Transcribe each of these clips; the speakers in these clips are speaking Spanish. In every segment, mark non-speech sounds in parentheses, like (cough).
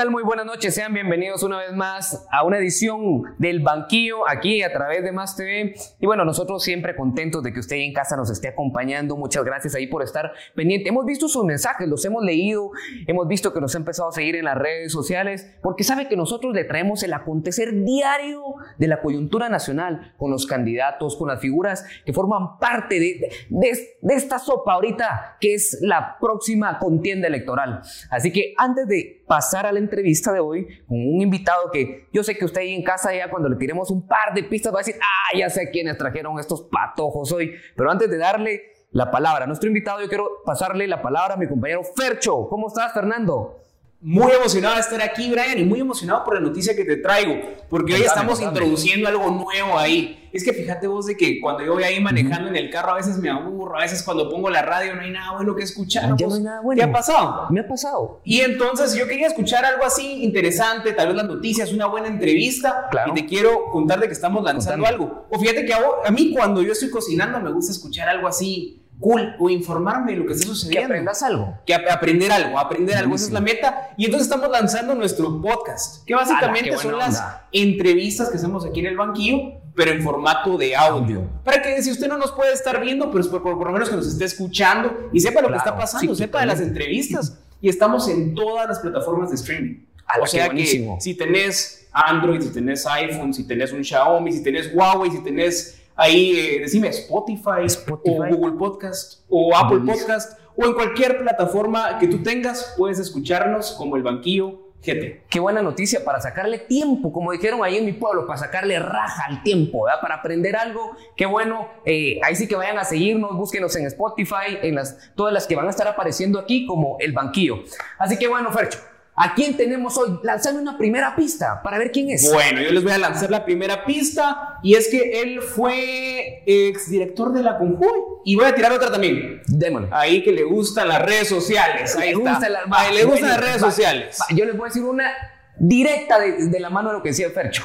tal? Muy buenas noches. Sean bienvenidos una vez más a una edición del Banquillo aquí a través de Más TV. Y bueno, nosotros siempre contentos de que usted en casa nos esté acompañando. Muchas gracias ahí por estar pendiente. Hemos visto sus mensajes, los hemos leído, hemos visto que nos ha empezado a seguir en las redes sociales, porque sabe que nosotros le traemos el acontecer diario de la coyuntura nacional con los candidatos, con las figuras que forman parte de, de, de esta sopa ahorita, que es la próxima contienda electoral. Así que antes de pasar a la entrevista de hoy con un invitado que yo sé que usted ahí en casa ya cuando le tiremos un par de pistas va a decir, ah, ya sé quiénes trajeron estos patojos hoy. Pero antes de darle la palabra a nuestro invitado, yo quiero pasarle la palabra a mi compañero Fercho. ¿Cómo estás, Fernando? Muy emocionado de estar aquí, Brian, y muy emocionado por la noticia que te traigo, porque hoy estamos contame. introduciendo algo nuevo ahí. Es que fíjate vos de que cuando yo voy ahí manejando en el carro a veces me aburro, a veces cuando pongo la radio no hay nada bueno que escuchar. Ya no hay nada bueno. ¿Qué ha pasado? Me ha pasado. Y entonces yo quería escuchar algo así interesante, tal vez las noticias, una buena entrevista, claro. y te quiero contar de que estamos lanzando Contame. algo. O fíjate que a, a mí cuando yo estoy cocinando me gusta escuchar algo así cool o informarme de lo que está sucediendo. Que aprendas algo. Que ap aprender algo, aprender algo, esa es la meta. Y entonces estamos lanzando nuestro podcast, que básicamente Ala, son onda. las entrevistas que hacemos aquí en el banquillo, pero en formato de audio. Para que si usted no nos puede estar viendo, pero por, por, por lo menos que nos esté escuchando y sepa lo claro, que está pasando, sí, sepa de las entrevistas. Y estamos en todas las plataformas de streaming. Ala, o sea que si tenés Android, si tenés iPhone, si tenés un Xiaomi, si tenés Huawei, si tenés ahí, eh, decime, Spotify, Spotify, o Google Podcast, o Apple Podcast, o en cualquier plataforma que tú tengas, puedes escucharnos como El Banquillo GT. Qué buena noticia para sacarle tiempo, como dijeron ahí en mi pueblo, para sacarle raja al tiempo, ¿verdad? para aprender algo. Qué bueno, eh, ahí sí que vayan a seguirnos, búsquenos en Spotify, en las, todas las que van a estar apareciendo aquí como El Banquillo. Así que bueno, Fercho, ¿A quién tenemos hoy? Lanzame una primera pista para ver quién es. Bueno, yo les voy a lanzar la primera pista y es que él fue exdirector de la Conjuy y voy a tirar otra también. Démosle. Ahí que le gustan las redes sociales. Ahí le está. Gusta la, va, Ahí le gustan las redes va, sociales. Va, yo les voy a decir una directa de, de, la mano de lo que decía Fercho.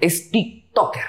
Es TikToker.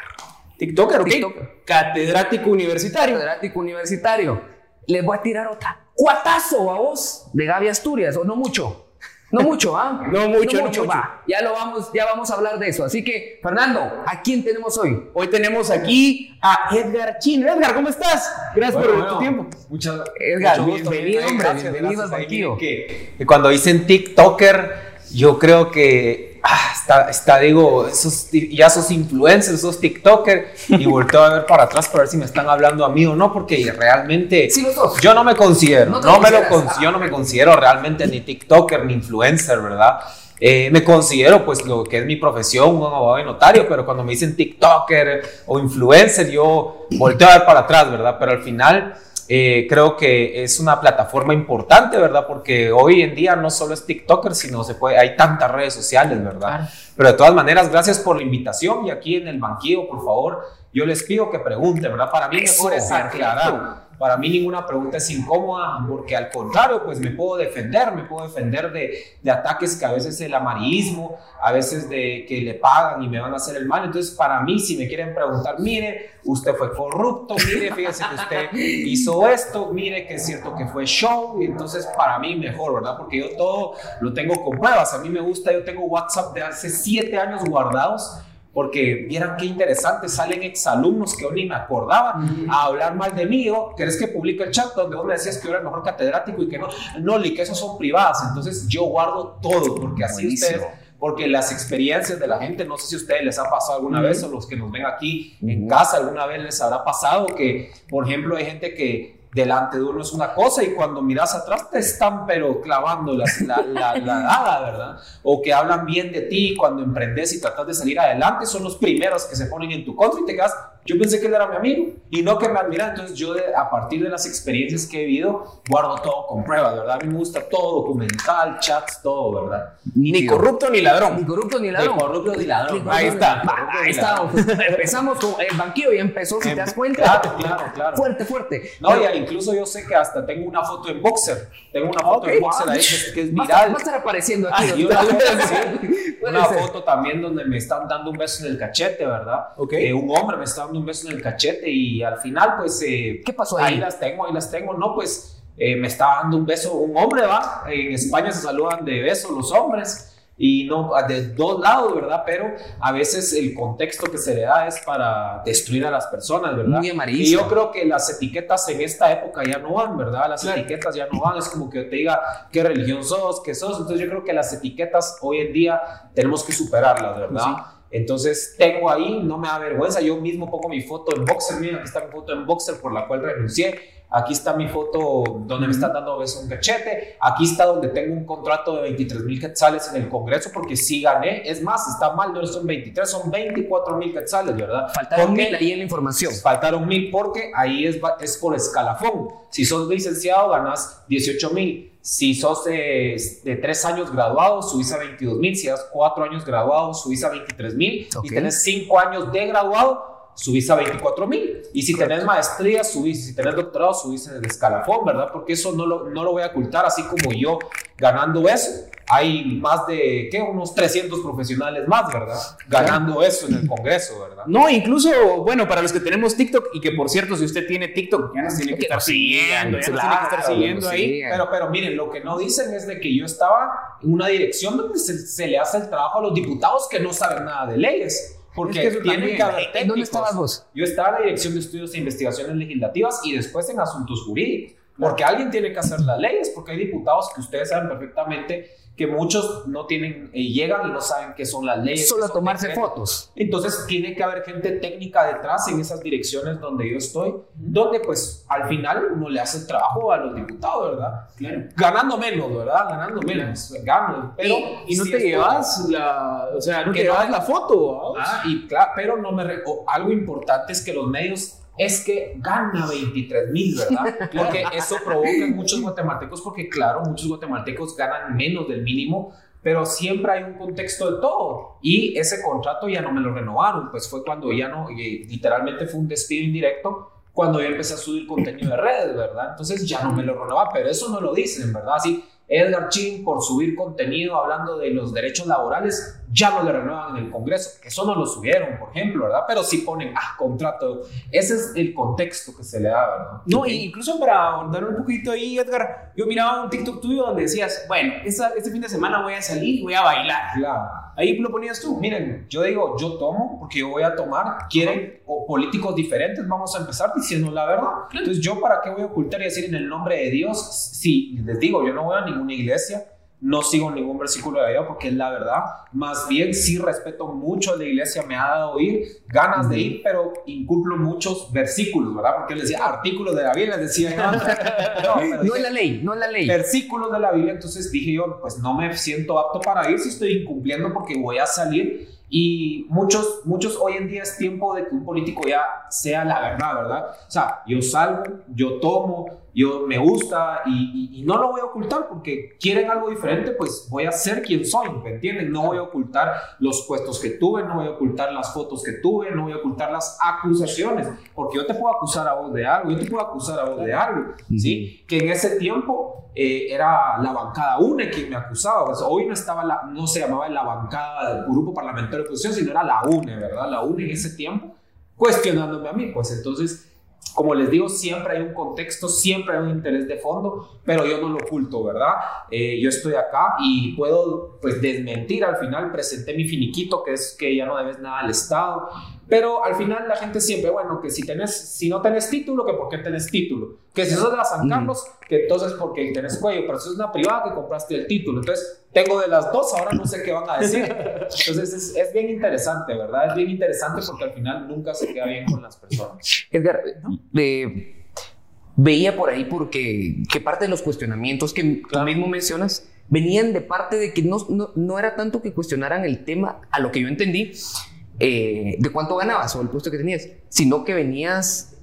TikToker, ok. TikToker. Catedrático universitario. Catedrático universitario. Les voy a tirar otra. Cuatazo a vos de Gaby Asturias, o no mucho. No mucho, ¿ah? ¿eh? No mucho, no mucho. Va. Ya lo vamos, ya vamos a hablar de eso. Así que, Fernando, ¿a quién tenemos hoy? Hoy tenemos aquí a Edgar Chino. Edgar, ¿cómo estás? Gracias bueno, por bueno, tu tiempo. Muchas Edgar, mucho bienvenido, hombre, gracias, bienvenido gracias, al banquillo. Que, que cuando dicen TikToker, yo creo que ah, está, está, digo, esos, ya esos influencers, esos TikTokers, y volteo a ver para atrás para ver si me están hablando a mí o no, porque realmente sí, yo no me considero, no, no me lo con, yo no me considero realmente ni TikToker ni influencer, ¿verdad? Eh, me considero pues lo que es mi profesión, un abogado de notario, pero cuando me dicen TikToker o influencer, yo volteo a ver para atrás, ¿verdad? Pero al final eh, creo que es una plataforma importante, ¿verdad? Porque hoy en día no solo es TikToker, sino se puede, hay tantas redes sociales, ¿verdad? Claro. Pero de todas maneras, gracias por la invitación y aquí en el banquillo, por favor, yo les pido que pregunten, ¿verdad? Para mí mejor es aclarar. Para mí ninguna pregunta es incómoda porque al contrario, pues me puedo defender, me puedo defender de, de ataques que a veces el amarillismo, a veces de que le pagan y me van a hacer el mal. Entonces, para mí, si me quieren preguntar, mire, usted fue corrupto, mire, fíjese que usted (laughs) hizo esto, mire que es cierto que fue show, y entonces para mí mejor, ¿verdad? Porque yo todo lo tengo con pruebas. A mí me gusta, yo tengo WhatsApp de hace siete años guardados porque vieran qué interesante, salen exalumnos que yo ni me acordaba mm. a hablar mal de mí. ¿o? ¿Querés que publique el chat donde vos me decías que yo era el mejor catedrático y que no? No, ni que esos son privadas. Entonces yo guardo todo, porque así Buenísimo. ustedes porque las experiencias de la gente, no sé si a ustedes les ha pasado alguna mm. vez o los que nos ven aquí en casa alguna vez les habrá pasado que, por ejemplo, hay gente que delante de uno es una cosa y cuando miras atrás te están pero clavando la, la, la, dada, ¿verdad? O que hablan bien de ti cuando emprendes y tratas de salir adelante, son los primeros que se ponen en tu contra y te quedas, yo pensé que él era mi amigo y no que me admira, entonces yo de, a partir de las experiencias que he vivido, guardo todo con pruebas, ¿verdad? A mí me gusta todo, documental, chats, todo, ¿verdad? Ni, ni corrupto ni ladrón. Ni corrupto ni ladrón. Ni corrupto ni ladrón. Ahí está. Ahí está. Empezamos con el banquillo y empezó, si te das cuenta. Claro, claro, claro. Fuerte, fuerte. No, Pero, y incluso yo sé que hasta tengo una foto en boxer. Tengo una foto okay. en boxer ahí que, que es viral. Va a estar apareciendo aquí. Ay, una, (laughs) una foto también donde me están dando un beso en el cachete, ¿verdad? Okay. Eh, un hombre me está dando un beso en el cachete y al final, pues. Eh, ¿Qué pasó ahí? Ahí las tengo, ahí las tengo. No, pues eh, me está dando un beso un hombre, ¿va? En España se saludan de beso los hombres. y no de dos lados, ¿verdad? Pero a veces el contexto que se le da es para destruir a las personas, ¿verdad? Muy amarillo. Y yo creo que las etiquetas en esta época ya no van, ¿verdad? Las etiquetas ya no van, es como que te diga qué religión sos, qué sos, entonces yo creo que las etiquetas hoy en día tenemos que superarlas, ¿verdad? Entonces tengo ahí, no me da vergüenza, yo mismo pongo mi foto en boxer, miren, aquí está mi foto en boxer por la cual renuncié Aquí está mi foto donde me están dando beso un cachete. Aquí está donde tengo un contrato de 23 mil quetzales en el Congreso porque sí gané. Es más, está mal, no son 23, son 24 mil quetzales, ¿verdad? Faltaron mil ahí en la información. Faltaron mil porque ahí es, es por escalafón. Si sos licenciado, ganas 18 mil. Si sos de, de, tres años graduado, subís a 22 mil. Si das cuatro años graduado, subís a 23 mil. Y tenés cinco años de graduado, subís a 24 mil. Y si tenés maestría, subís. Si tenés doctorado, subís en el escalafón, ¿verdad? Porque eso no lo, no lo voy a ocultar, así como yo ganando eso. Hay más de, ¿qué? Unos 300 profesionales más, ¿verdad? Ganando eso en el Congreso, ¿verdad? No, incluso, bueno, para los que tenemos TikTok, y que por cierto, si usted tiene TikTok, ya nos tiene que estar siguiendo, ya nos tiene que estar siguiendo ahí. Pero, pero miren, lo que no dicen es de que yo estaba en una dirección donde se, se le hace el trabajo a los diputados que no saben nada de leyes. Porque es que tiene que. ¿Dónde estabas vos? Yo estaba en la Dirección de Estudios e Investigaciones Legislativas y después en Asuntos Jurídicos. Porque alguien tiene que hacer las leyes, porque hay diputados que ustedes saben perfectamente que muchos no tienen, eh, llegan y no saben qué son las leyes. Solo a tomarse fotos. Entonces tiene que haber gente técnica detrás en esas direcciones donde yo estoy, donde pues al final uno le hace el trabajo a los diputados, ¿verdad? Claro. Ganando menos, ¿verdad? Ganando menos, gano. Pero, y, no te llevas la, o sea, no te llevas la foto. Ah, y claro, pero no me, algo importante es que los medios es que gana 23 mil, ¿verdad? Porque eso provoca muchos guatemaltecos, porque claro, muchos guatemaltecos ganan menos del mínimo, pero siempre hay un contexto de todo. Y ese contrato ya no me lo renovaron, pues fue cuando ya no, eh, literalmente fue un despido indirecto cuando yo empecé a subir contenido de redes, ¿verdad? Entonces ya no me lo renovaron, pero eso no lo dicen, ¿verdad? Así, Edgar Chin, por subir contenido hablando de los derechos laborales, ya no le renuevan en el Congreso. Eso no lo subieron, por ejemplo, ¿verdad? Pero sí ponen, ah, contrato. Ese es el contexto que se le da, ¿verdad? No, incluso para ahondar un poquito ahí, Edgar, yo miraba un TikTok tuyo donde decías, bueno, este fin de semana voy a salir y voy a bailar. Claro. Ahí lo ponías tú. Miren, yo digo, yo tomo porque yo voy a tomar. Quieren o políticos diferentes, vamos a empezar diciendo la verdad. Entonces, ¿yo para qué voy a ocultar y decir en el nombre de Dios? Sí, les digo, yo no voy a ninguna iglesia no sigo ningún versículo de Dios porque es la verdad. Más bien sí respeto mucho a la iglesia, me ha dado ir, ganas de ir, pero incumplo muchos versículos, ¿verdad? Porque él decía artículos de la Biblia, decía No, (laughs) no es la ley, no es la ley. Versículos de la Biblia, entonces dije yo, pues no me siento apto para ir si estoy incumpliendo porque voy a salir y muchos, muchos hoy en día es tiempo de que un político ya sea la verdad, ¿verdad? O sea, yo salgo, yo tomo, yo me gusta y, no lo voy a ocultar porque quieren algo diferente, pues voy a ser quien soy, ¿me entienden? No voy a ocultar los puestos que tuve, no voy a ocultar las fotos que tuve, no voy a ocultar las acusaciones, porque yo te puedo acusar a vos de algo, yo te puedo acusar a vos de algo, ¿sí? Que en ese tiempo eh, era la bancada UNE quien me acusaba, pues hoy no, estaba la, no se llamaba la bancada del grupo parlamentario de oposición, sino era la UNE, ¿verdad? La UNE en ese tiempo cuestionándome a mí, pues entonces como les digo, siempre hay un contexto, siempre hay un interés de fondo, pero yo no lo oculto, ¿verdad? Eh, yo estoy acá y puedo pues desmentir al final, presenté mi finiquito, que es que ya no debes nada al Estado, pero al final la gente siempre, bueno, que si, tenés, si no tenés título, que por qué tenés título, que si sos de la San Carlos, que entonces porque tenés cuello, pero si es una privada que compraste el título, entonces tengo de las dos, ahora no sé qué van a decir. Entonces es, es, bien interesante, ¿verdad? Es bien interesante porque al final nunca se queda bien con las personas. Edgar, eh, veía por ahí porque que parte de los cuestionamientos que tú mismo mencionas venían de parte de que no, no, no, era tanto que cuestionaran el tema, a lo que yo entendí, eh, de cuánto ganabas o el puesto que tenías, sino que venías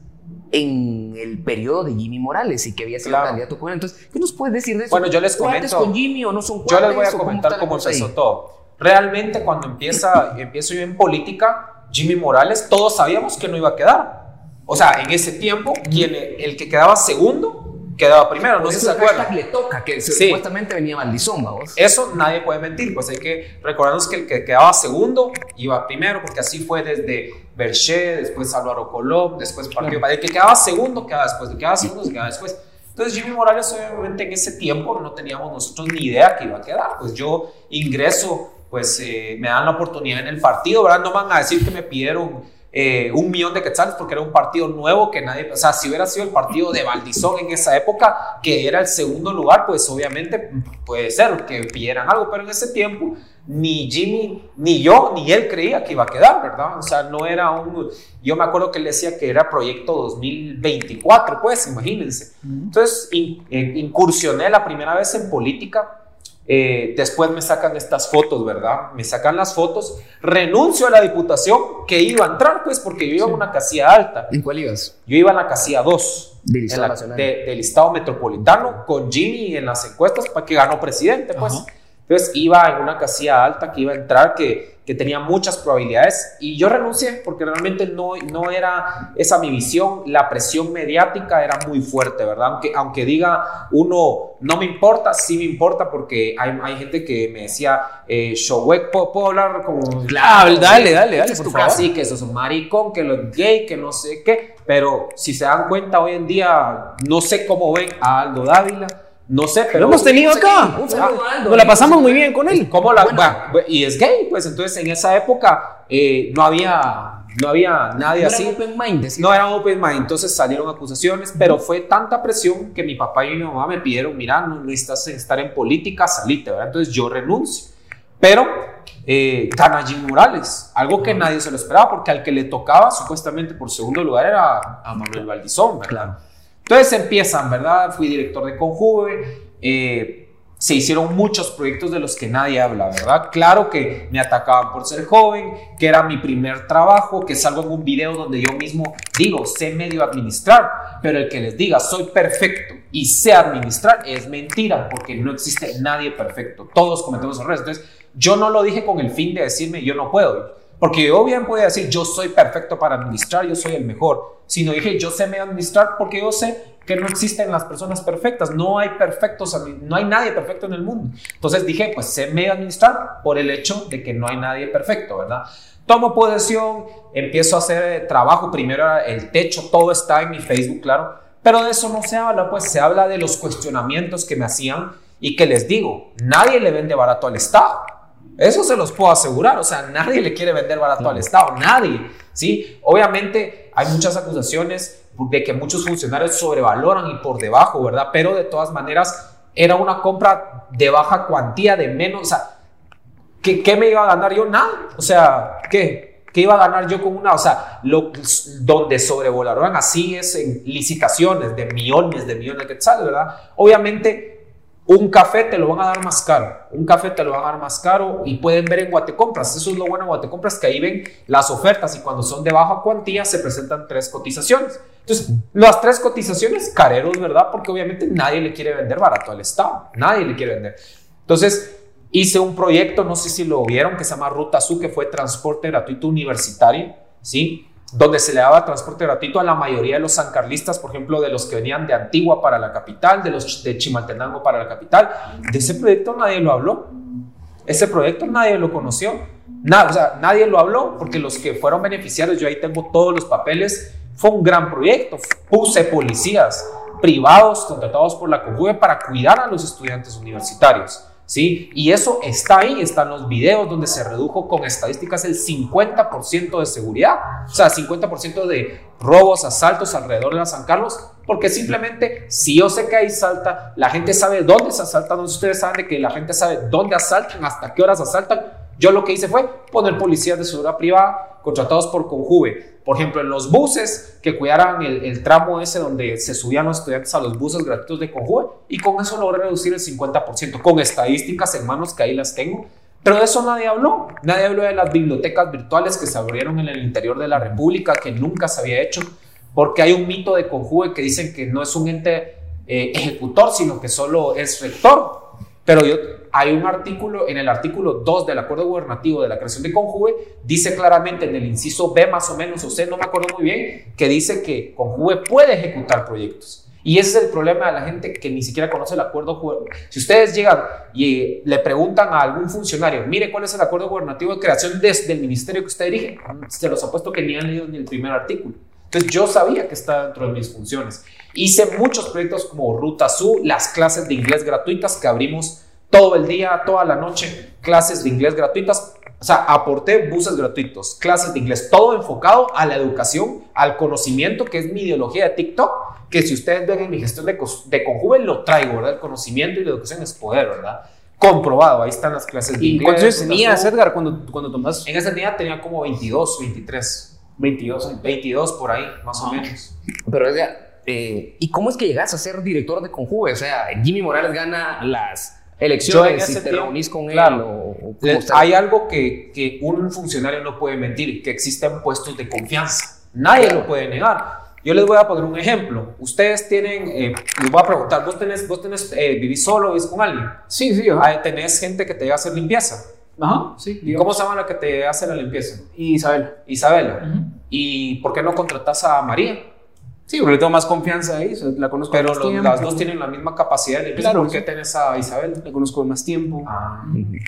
en el periodo de Jimmy Morales y que había sido claro. candidato con él. Entonces, ¿qué nos puedes decir de eso? Bueno, yo les comento. con Jimmy o no son Yo les voy a comentar cómo, empezó todo. Realmente, cuando empieza, empiezo yo en política, Jimmy Morales, todos sabíamos que no iba a quedar. O sea, en ese tiempo, quien, el que quedaba segundo quedaba primero, no se acuerdan. le toca, que supuestamente venía Maldizón, vamos. Eso nadie puede mentir, pues hay que recordarnos que el que quedaba segundo iba primero, porque así fue desde Berché, después Álvaro Colón, después Partido El que quedaba segundo quedaba después, el que quedaba segundo se quedaba después. Entonces Jimmy Morales obviamente en ese tiempo no teníamos nosotros ni idea que iba a quedar. Pues yo ingreso, pues eh, me dan la oportunidad en el partido, ¿verdad? No van a decir que me pidieron eh, un millón de quetzales porque era un partido nuevo que nadie, o sea, si hubiera sido el partido de Valdizón en esa época, que era el segundo lugar, pues obviamente puede ser que pidieran algo, pero en ese tiempo ni Jimmy, ni yo, ni él creía que iba a quedar, ¿verdad? O sea, no era un... Yo me acuerdo que él decía que era proyecto 2024, pues, imagínense. Entonces, eh, incursioné la primera vez en política eh, después me sacan estas fotos, ¿verdad? Me sacan las fotos, renuncio a la diputación que iba a entrar, pues, porque yo iba en una casilla alta. ¿En cuál ibas? Yo iba en la casilla 2 del Estado Metropolitano con Jimmy en las encuestas para que ganó presidente, pues. Entonces iba en una casilla alta que iba a entrar, que, que tenía muchas probabilidades y yo renuncié porque realmente no, no era esa mi visión. La presión mediática era muy fuerte, ¿verdad? Aunque, aunque diga uno, no me importa, sí me importa porque hay, hay gente que me decía, eh, Showek, ¿puedo, hablar como... Claro, dale, dale, dale, por favor. Así que eso es un maricón, que lo es gay, que no sé qué. Pero si se dan cuenta hoy en día, no sé cómo ven a Aldo Dávila no sé, pero. Lo hemos tenido acá. Nos la pasamos muy bien con él. ¿Cómo la, y es gay, pues entonces en esa época eh, no había. No había nadie no así. open mind, no era open mind. Entonces salieron acusaciones, pero fue tanta presión que mi papá y mi mamá me pidieron: mira, no necesitas estar en política, salite, ¿verdad? Entonces yo renuncio. Pero eh, Morales, algo que nadie se lo esperaba, porque al que le tocaba supuestamente por segundo lugar era a Manuel Valdizón, ¿verdad? Claro. Entonces empiezan, ¿verdad? Fui director de Conjuve. Eh, se hicieron muchos proyectos de los que nadie habla, ¿verdad? Claro que me atacaban por ser joven, que era mi primer trabajo, que salgo en un video donde yo mismo digo, sé medio administrar, pero el que les diga soy perfecto y sé administrar es mentira, porque no existe nadie perfecto, todos cometemos errores. Entonces, yo no lo dije con el fin de decirme yo no puedo, porque yo bien podía decir yo soy perfecto para administrar, yo soy el mejor, sino dije, yo sé me administrar porque yo sé que no existen las personas perfectas, no hay perfectos, no hay nadie perfecto en el mundo. Entonces dije, pues sé me administrar por el hecho de que no hay nadie perfecto, ¿verdad? Tomo posesión, empiezo a hacer trabajo, primero el techo, todo está en mi Facebook, claro, pero de eso no se habla, pues se habla de los cuestionamientos que me hacían y que les digo, nadie le vende barato al Estado. Eso se los puedo asegurar, o sea, nadie le quiere vender barato al Estado, nadie, ¿sí? Obviamente hay muchas acusaciones de que muchos funcionarios sobrevaloran y por debajo, ¿verdad? Pero de todas maneras era una compra de baja cuantía, de menos, o sea, ¿qué, qué me iba a ganar yo? Nada, o sea, ¿qué? ¿Qué iba a ganar yo con una? O sea, lo, donde sobrevaloran así es en licitaciones de millones, de millones de quetzales, ¿verdad? Obviamente un café te lo van a dar más caro, un café te lo van a dar más caro y pueden ver en Guatecompras, eso es lo bueno en Guatecompras, que ahí ven las ofertas y cuando son de baja cuantía se presentan tres cotizaciones. Entonces, las tres cotizaciones, careros, ¿verdad? Porque obviamente nadie le quiere vender barato al Estado, nadie le quiere vender. Entonces, hice un proyecto, no sé si lo vieron, que se llama Ruta Azul, que fue transporte gratuito universitario, ¿sí? Donde se le daba transporte gratuito a la mayoría de los sancarlistas, por ejemplo, de los que venían de Antigua para la capital, de los de Chimaltenango para la capital. De ese proyecto nadie lo habló. Ese proyecto nadie lo conoció. Nada, o sea, nadie lo habló porque los que fueron beneficiarios, yo ahí tengo todos los papeles, fue un gran proyecto. Puse policías privados contratados por la COJUVE para cuidar a los estudiantes universitarios. ¿Sí? Y eso está ahí, están los videos donde se redujo con estadísticas el 50% de seguridad, o sea, 50% de robos, asaltos alrededor de la San Carlos, porque simplemente si yo sé que ahí salta, la gente sabe dónde se asaltan, ustedes saben de que la gente sabe dónde asaltan, hasta qué horas asaltan, yo lo que hice fue poner policías de seguridad privada contratados por Conjuve. Por ejemplo, en los buses que cuidaran el, tramo ese donde se subían los estudiantes a los buses gratuitos de Conjuve y con eso logré reducir el 50%, con estadísticas en manos que ahí las tengo. Pero de eso nadie habló. Nadie habló de las bibliotecas virtuales que se abrieron en el interior de la República, que nunca se había hecho, porque hay un mito de Conjuve que dicen que no es un ente eh, ejecutor, sino que solo es rector. Pero yo, hay un artículo, en el artículo 2 del acuerdo gubernativo de la creación de Conjuve, dice claramente en el inciso B más o menos, o C, no me acuerdo muy bien, que dice que Conjuve puede ejecutar proyectos. Y ese es el problema de la gente que ni siquiera conoce el acuerdo. Si ustedes llegan y le preguntan a algún funcionario, mire cuál es el acuerdo gubernativo de creación desde el ministerio que usted dirige, se los apuesto que ni han leído ni el primer artículo. Entonces yo sabía que está dentro de mis funciones. Hice muchos proyectos como Ruta Su, las clases de inglés gratuitas que abrimos todo el día, toda la noche, clases de inglés gratuitas. O sea, aporté buses gratuitos, clases de inglés, todo enfocado a la educación, al conocimiento, que es mi ideología de TikTok, que si ustedes ven en mi gestión de, de Conjuve, lo traigo, ¿verdad? El conocimiento y la educación es poder, ¿verdad? Comprobado, ahí están las clases de inglés. ¿Y cuántos tenías, Edgar, cuando, cuando tomas? En ese día tenía como 22, 23. 22, 22 por ahí, más o menos. Pero, eh, ¿y cómo es que llegas a ser director de Conjuve? O sea, Jimmy Morales gana las elecciones y te reunís con él. hay algo que, que, un funcionario no puede mentir, que existen puestos de confianza. Nadie lo puede negar. Yo les voy a poner un ejemplo. Ustedes tienen, eh, les voy a preguntar, ¿vos tenés, vos tenés eh, vivís solo, vivís con alguien? Sí, sí. ¿Tenés gente que te hacer limpieza? Ajá, sí. ¿Cómo se llama la que te hace la limpieza? Isabela. Isabela. ¿Y por qué no contratas a María? Sí, porque tengo más confianza ahí, la conozco Pero las dos tienen la misma capacidad de Claro, ¿Por qué tenés a Isabel? La conozco más tiempo. Ah,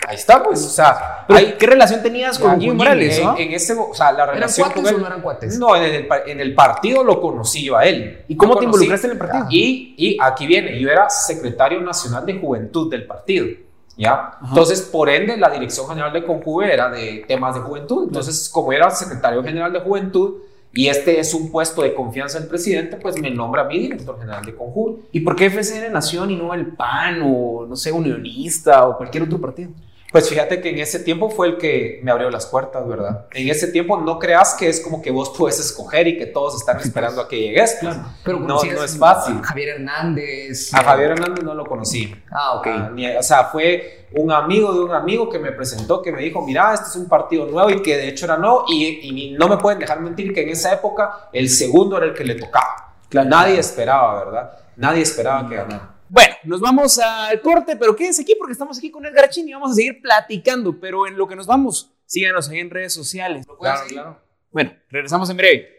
ahí está, pues, o sea... ¿Qué relación tenías con Jimmy Morales? En, en, ese, o sea, la relación ¿Eran cuates o no eran cuates? No, en el, en el, partido lo conocí yo a él. ¿Y cómo te involucraste en el partido? Y, y aquí viene, yo era secretario nacional de juventud del partido. ¿ya? Entonces, por ende, la Dirección General de Conjuve era de temas de juventud. Entonces, como era secretario general de juventud y este es un puesto de confianza del presidente, pues me nombra a mí director general de Conjuve. ¿Y por qué FCN Nación y no el PAN o, no sé, Unionista o cualquier otro partido? Pues fíjate que en ese tiempo fue el que me abrió las puertas, ¿verdad? En ese tiempo no creas que es como que vos puedes escoger y que todos están esperando a que llegues. Claro. Pero no, no es fácil. Javier Hernández. A Javier Hernández no lo conocí. Ah, ok. Ah, o sea, fue un amigo de un amigo que me presentó, que me dijo, mira, este es un partido nuevo y que de hecho era nuevo y, y no me pueden dejar mentir que en esa época el segundo era el que le tocaba. Claro. Nadie esperaba, ¿verdad? Nadie esperaba que ganara. Bueno, nos vamos al corte, pero quédense aquí porque estamos aquí con Edgar Chin y vamos a seguir platicando. Pero en lo que nos vamos, síganos ahí en redes sociales. Claro, claro. Bueno, regresamos en breve.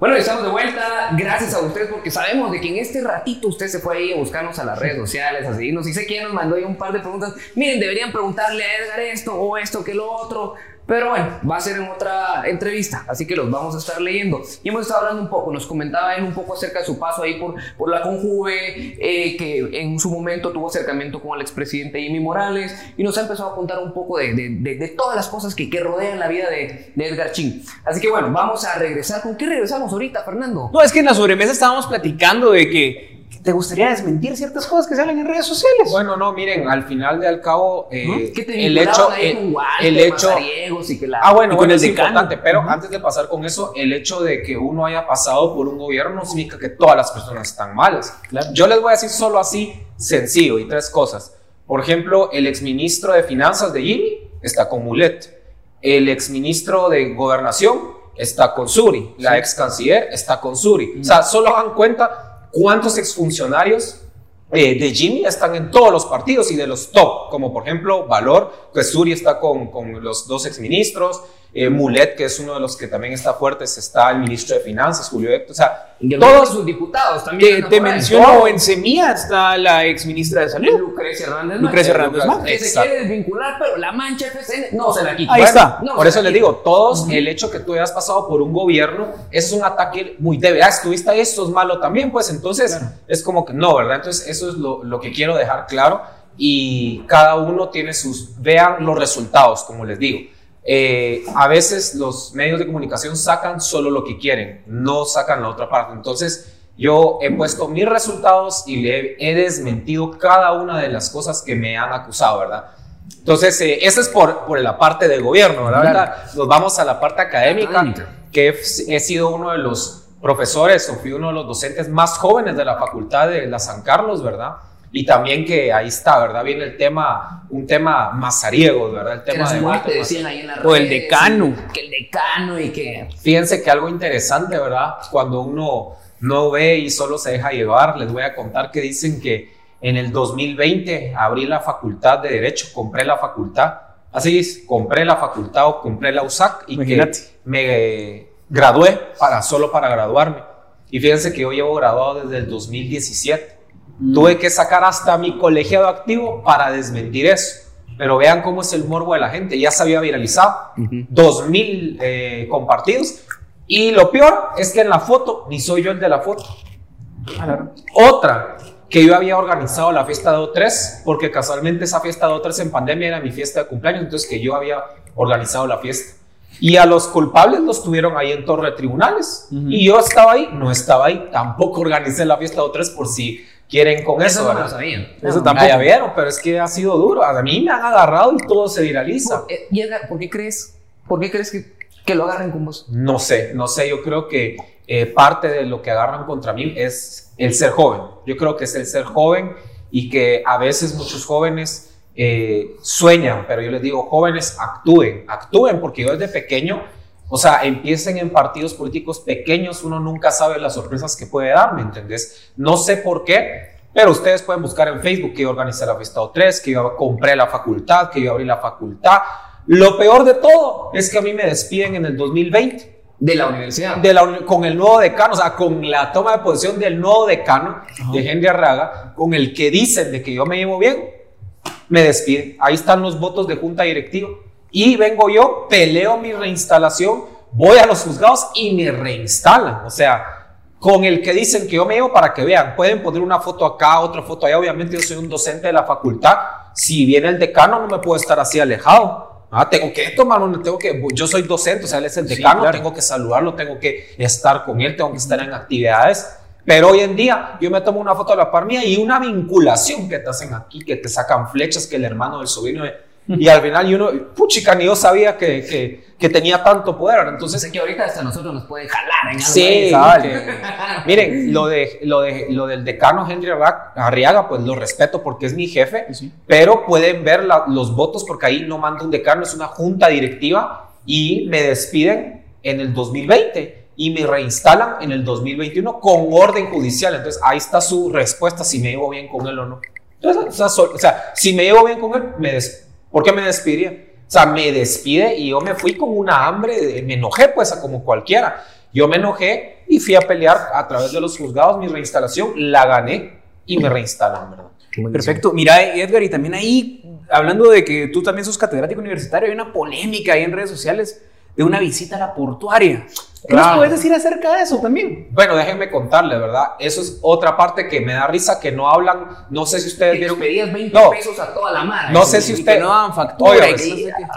Bueno, estamos de. Gracias a ustedes porque sabemos de que en este ratito usted se fue ahí a buscarnos a las redes sociales, a seguirnos. Y sé que ya nos mandó ahí un par de preguntas. Miren, deberían preguntarle a Edgar esto o esto que lo otro. Pero bueno, va a ser en otra entrevista, así que los vamos a estar leyendo. Y hemos estado hablando un poco, nos comentaba él un poco acerca de su paso ahí por, por la Conjuve, eh, que en su momento tuvo acercamiento con el expresidente Jimmy Morales, y nos ha empezado a contar un poco de, de, todas las cosas que, que, rodean la vida de, Edgar Chin. Así que bueno, vamos a regresar. ¿Con qué regresamos ahorita, Fernando? No, es que en la sobremesa estábamos platicando de que ¿Te gustaría desmentir ciertas cosas que salen en redes sociales? Bueno, no, miren, al final de al cabo, eh, el hecho, eh, el, hecho, ah, bueno, con es importante, pero antes de pasar con eso, el hecho de que uno haya pasado por un gobierno no significa que todas las personas están malas. Yo les voy a decir solo así, sencillo, y tres cosas. Por ejemplo, el exministro de Finanzas de Jimmy está con Mulet. El exministro de Gobernación está con Suri. La ex canciller está con Suri. O sea, solo dan cuenta cuántos exfuncionarios eh, de Jimmy están en todos los partidos y de los top, como por ejemplo Valor, que Suri está con, con los dos exministros, eh, Mulet, que es uno de los que también está fuertes, está el ministro de Finanzas, Julio Héctor, o sea, todos sus diputados también. Te, menciono, en Semilla está la ex ministra de Salud. Lucrecia Hernández. Lucrecia Hernández Que se quiere desvincular, pero la mancha FCN no se la quita. Ahí está. por eso le digo, todos, el hecho que tú hayas pasado por un gobierno, eso es un ataque muy débil. Ah, estuviste ahí, esto es malo también, pues entonces es como que no, ¿verdad? Entonces eso es lo, lo que quiero dejar claro y cada uno tiene sus, vean los resultados, como les digo. Eh, a veces los medios de comunicación sacan solo lo que quieren, no sacan la otra parte. Entonces, yo he puesto mis resultados y le he, desmentido cada una de las cosas que me han acusado, ¿verdad? Entonces, eh, eso es por, por la parte del gobierno, ¿verdad? Nos vamos a la parte académica, que he, he sido uno de los profesores o fui uno de los docentes más jóvenes de la facultad de la San Carlos, ¿verdad? Y también que ahí está, ¿verdad? Viene el tema, un tema mazariego, ¿verdad? El tema de decían ahí en la O el decano. Que el decano y que... Fíjense que algo interesante, ¿verdad? Cuando uno no ve y solo se deja llevar, les voy a contar que dicen que en el 2020 abrí la facultad de Derecho, compré la facultad. Así es, compré la facultad o compré la USAC y que me gradué para, solo para graduarme Y fíjense que yo llevo graduado desde el 2017. Mm. Tuve que sacar hasta mi colegiado activo para desmentir eso. Pero vean cómo es el morbo de la gente. Ya se había viralizado. 2000 eh, compartidos. Y lo peor es que en la foto, ni soy yo el de la foto. Otra, que yo había organizado la fiesta de O3, porque casualmente esa fiesta de O3 en pandemia era mi fiesta de cumpleaños, entonces que yo había organizado la fiesta. Y a los culpables los tuvieron ahí en torre de tribunales. Y yo estaba ahí, no estaba ahí, tampoco organicé la fiesta de O3 por si quieren con eso. Eso no lo sabían. Eso tampoco. Ya vieron, pero es que ha sido duro. A mí me han agarrado y todo se viraliza. ¿Por, eh, ¿por qué crees? ¿Por qué crees que, que, lo agarren con vos? No sé, no sé. Yo creo que eh, parte de lo que agarran contra mí es el ser joven. Yo creo que es el ser joven y que a veces muchos jóvenes eh, sueñan, pero yo les digo, jóvenes, actúen, actúen, porque yo desde pequeño, o sea, empiecen en partidos políticos pequeños, uno nunca sabe las sorpresas que puede dar, ¿me entendés? No sé por qué, pero ustedes pueden buscar en Facebook que yo organicé la Fiesta 3, que yo compré la facultad, que yo abrí la facultad. Lo peor de todo es que a mí me despiden en el 2020 de la universidad. De la, con el nuevo decano, o sea, con la toma de posición del nuevo decano de Henry Arraga, con el que dicen de que yo me llevo bien, me despiden. Ahí están los votos de junta directiva. Y vengo yo, peleo mi reinstalación, voy a los juzgados y me reinstalan. O sea, con el que dicen que yo me llevo para que vean, pueden poner una foto acá, otra foto allá. Obviamente yo soy un docente de la facultad. Si viene el decano, no me puedo estar así alejado. Ah, tengo que tomar tengo que, yo soy docente, o sea, él es el decano, tengo que saludarlo, tengo que estar con él, tengo que estar en actividades. Pero hoy en día yo me tomo una foto de la par mía y una vinculación que te hacen aquí, que te sacan flechas, que el hermano del sobrino y al final, y uno, puchica, ni yo sabía que, que, que tenía tanto poder. Entonces, sé que ahorita hasta nosotros nos puede jalar en algo. Sí, miren, lo, de, lo, de, lo del decano Henry Arriaga, pues lo respeto porque es mi jefe, pero pueden ver los votos porque ahí no manda un decano, es una junta directiva y me despiden en el 2020 y me reinstalan en el 2021 con orden judicial. Entonces, ahí está su respuesta si me llevo bien con él o no. Entonces, o sea, si me llevo bien con él, me despiden ¿Por qué me despidiría? O sea, me despide y yo me fui con una hambre, me enojé pues como cualquiera. Yo me enojé y fui a pelear a través de los juzgados mi reinstalación, la gané y me reinstalan, ¿verdad? Perfecto. Mira, Edgar, y también ahí, hablando de que tú también sos catedrático universitario, hay una polémica ahí en redes sociales de una visita a la portuaria. ¿Qué nos puedes decir acerca de eso también? Bueno, déjenme contarle, ¿verdad? Eso es otra parte que me da risa, que no hablan, no sé si ustedes vieron... pedías 20 no, pesos a toda la madre. No sé si ustedes... no dan factura.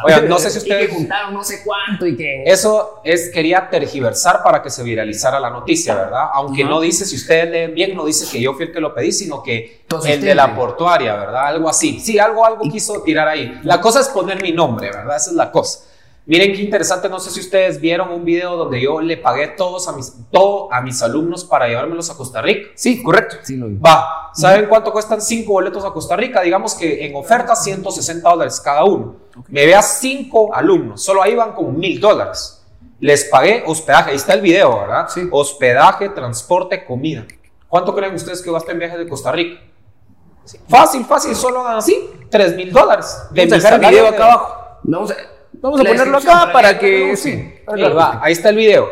Oigan, no sé (laughs) si ustedes... Y que juntaron no sé cuánto y que... Eso es, quería tergiversar para que se viralizara la noticia, ¿verdad? Aunque no dice, si ustedes leen bien, no dice que yo fui el que lo pedí, sino que el de la portuaria, ¿verdad? Algo así. Sí, algo, algo quiso tirar ahí. La cosa es poner mi nombre, ¿verdad? Esa es la cosa. Miren qué interesante, no sé si ustedes vieron un video donde yo le pagué todos a mis, todo a mis alumnos para llevármelos a Costa Rica. Sí, correcto. Sí, lo vi. Va, ¿saben cuánto cuestan cinco boletos a Costa Rica? Digamos que en oferta 160 dólares cada uno. Me vea cinco alumnos, solo ahí van como mil dólares. Les pagué hospedaje, ahí está el video, ¿verdad? Sí. Hospedaje, transporte, comida. ¿Cuánto creen ustedes que gasté en viaje de Costa Rica? Fácil, fácil, solo así, tres mil dólares. De Vamos a el video acá abajo. Vamos a Vamos a ponerlo acá para que... Sí, ahí está el video.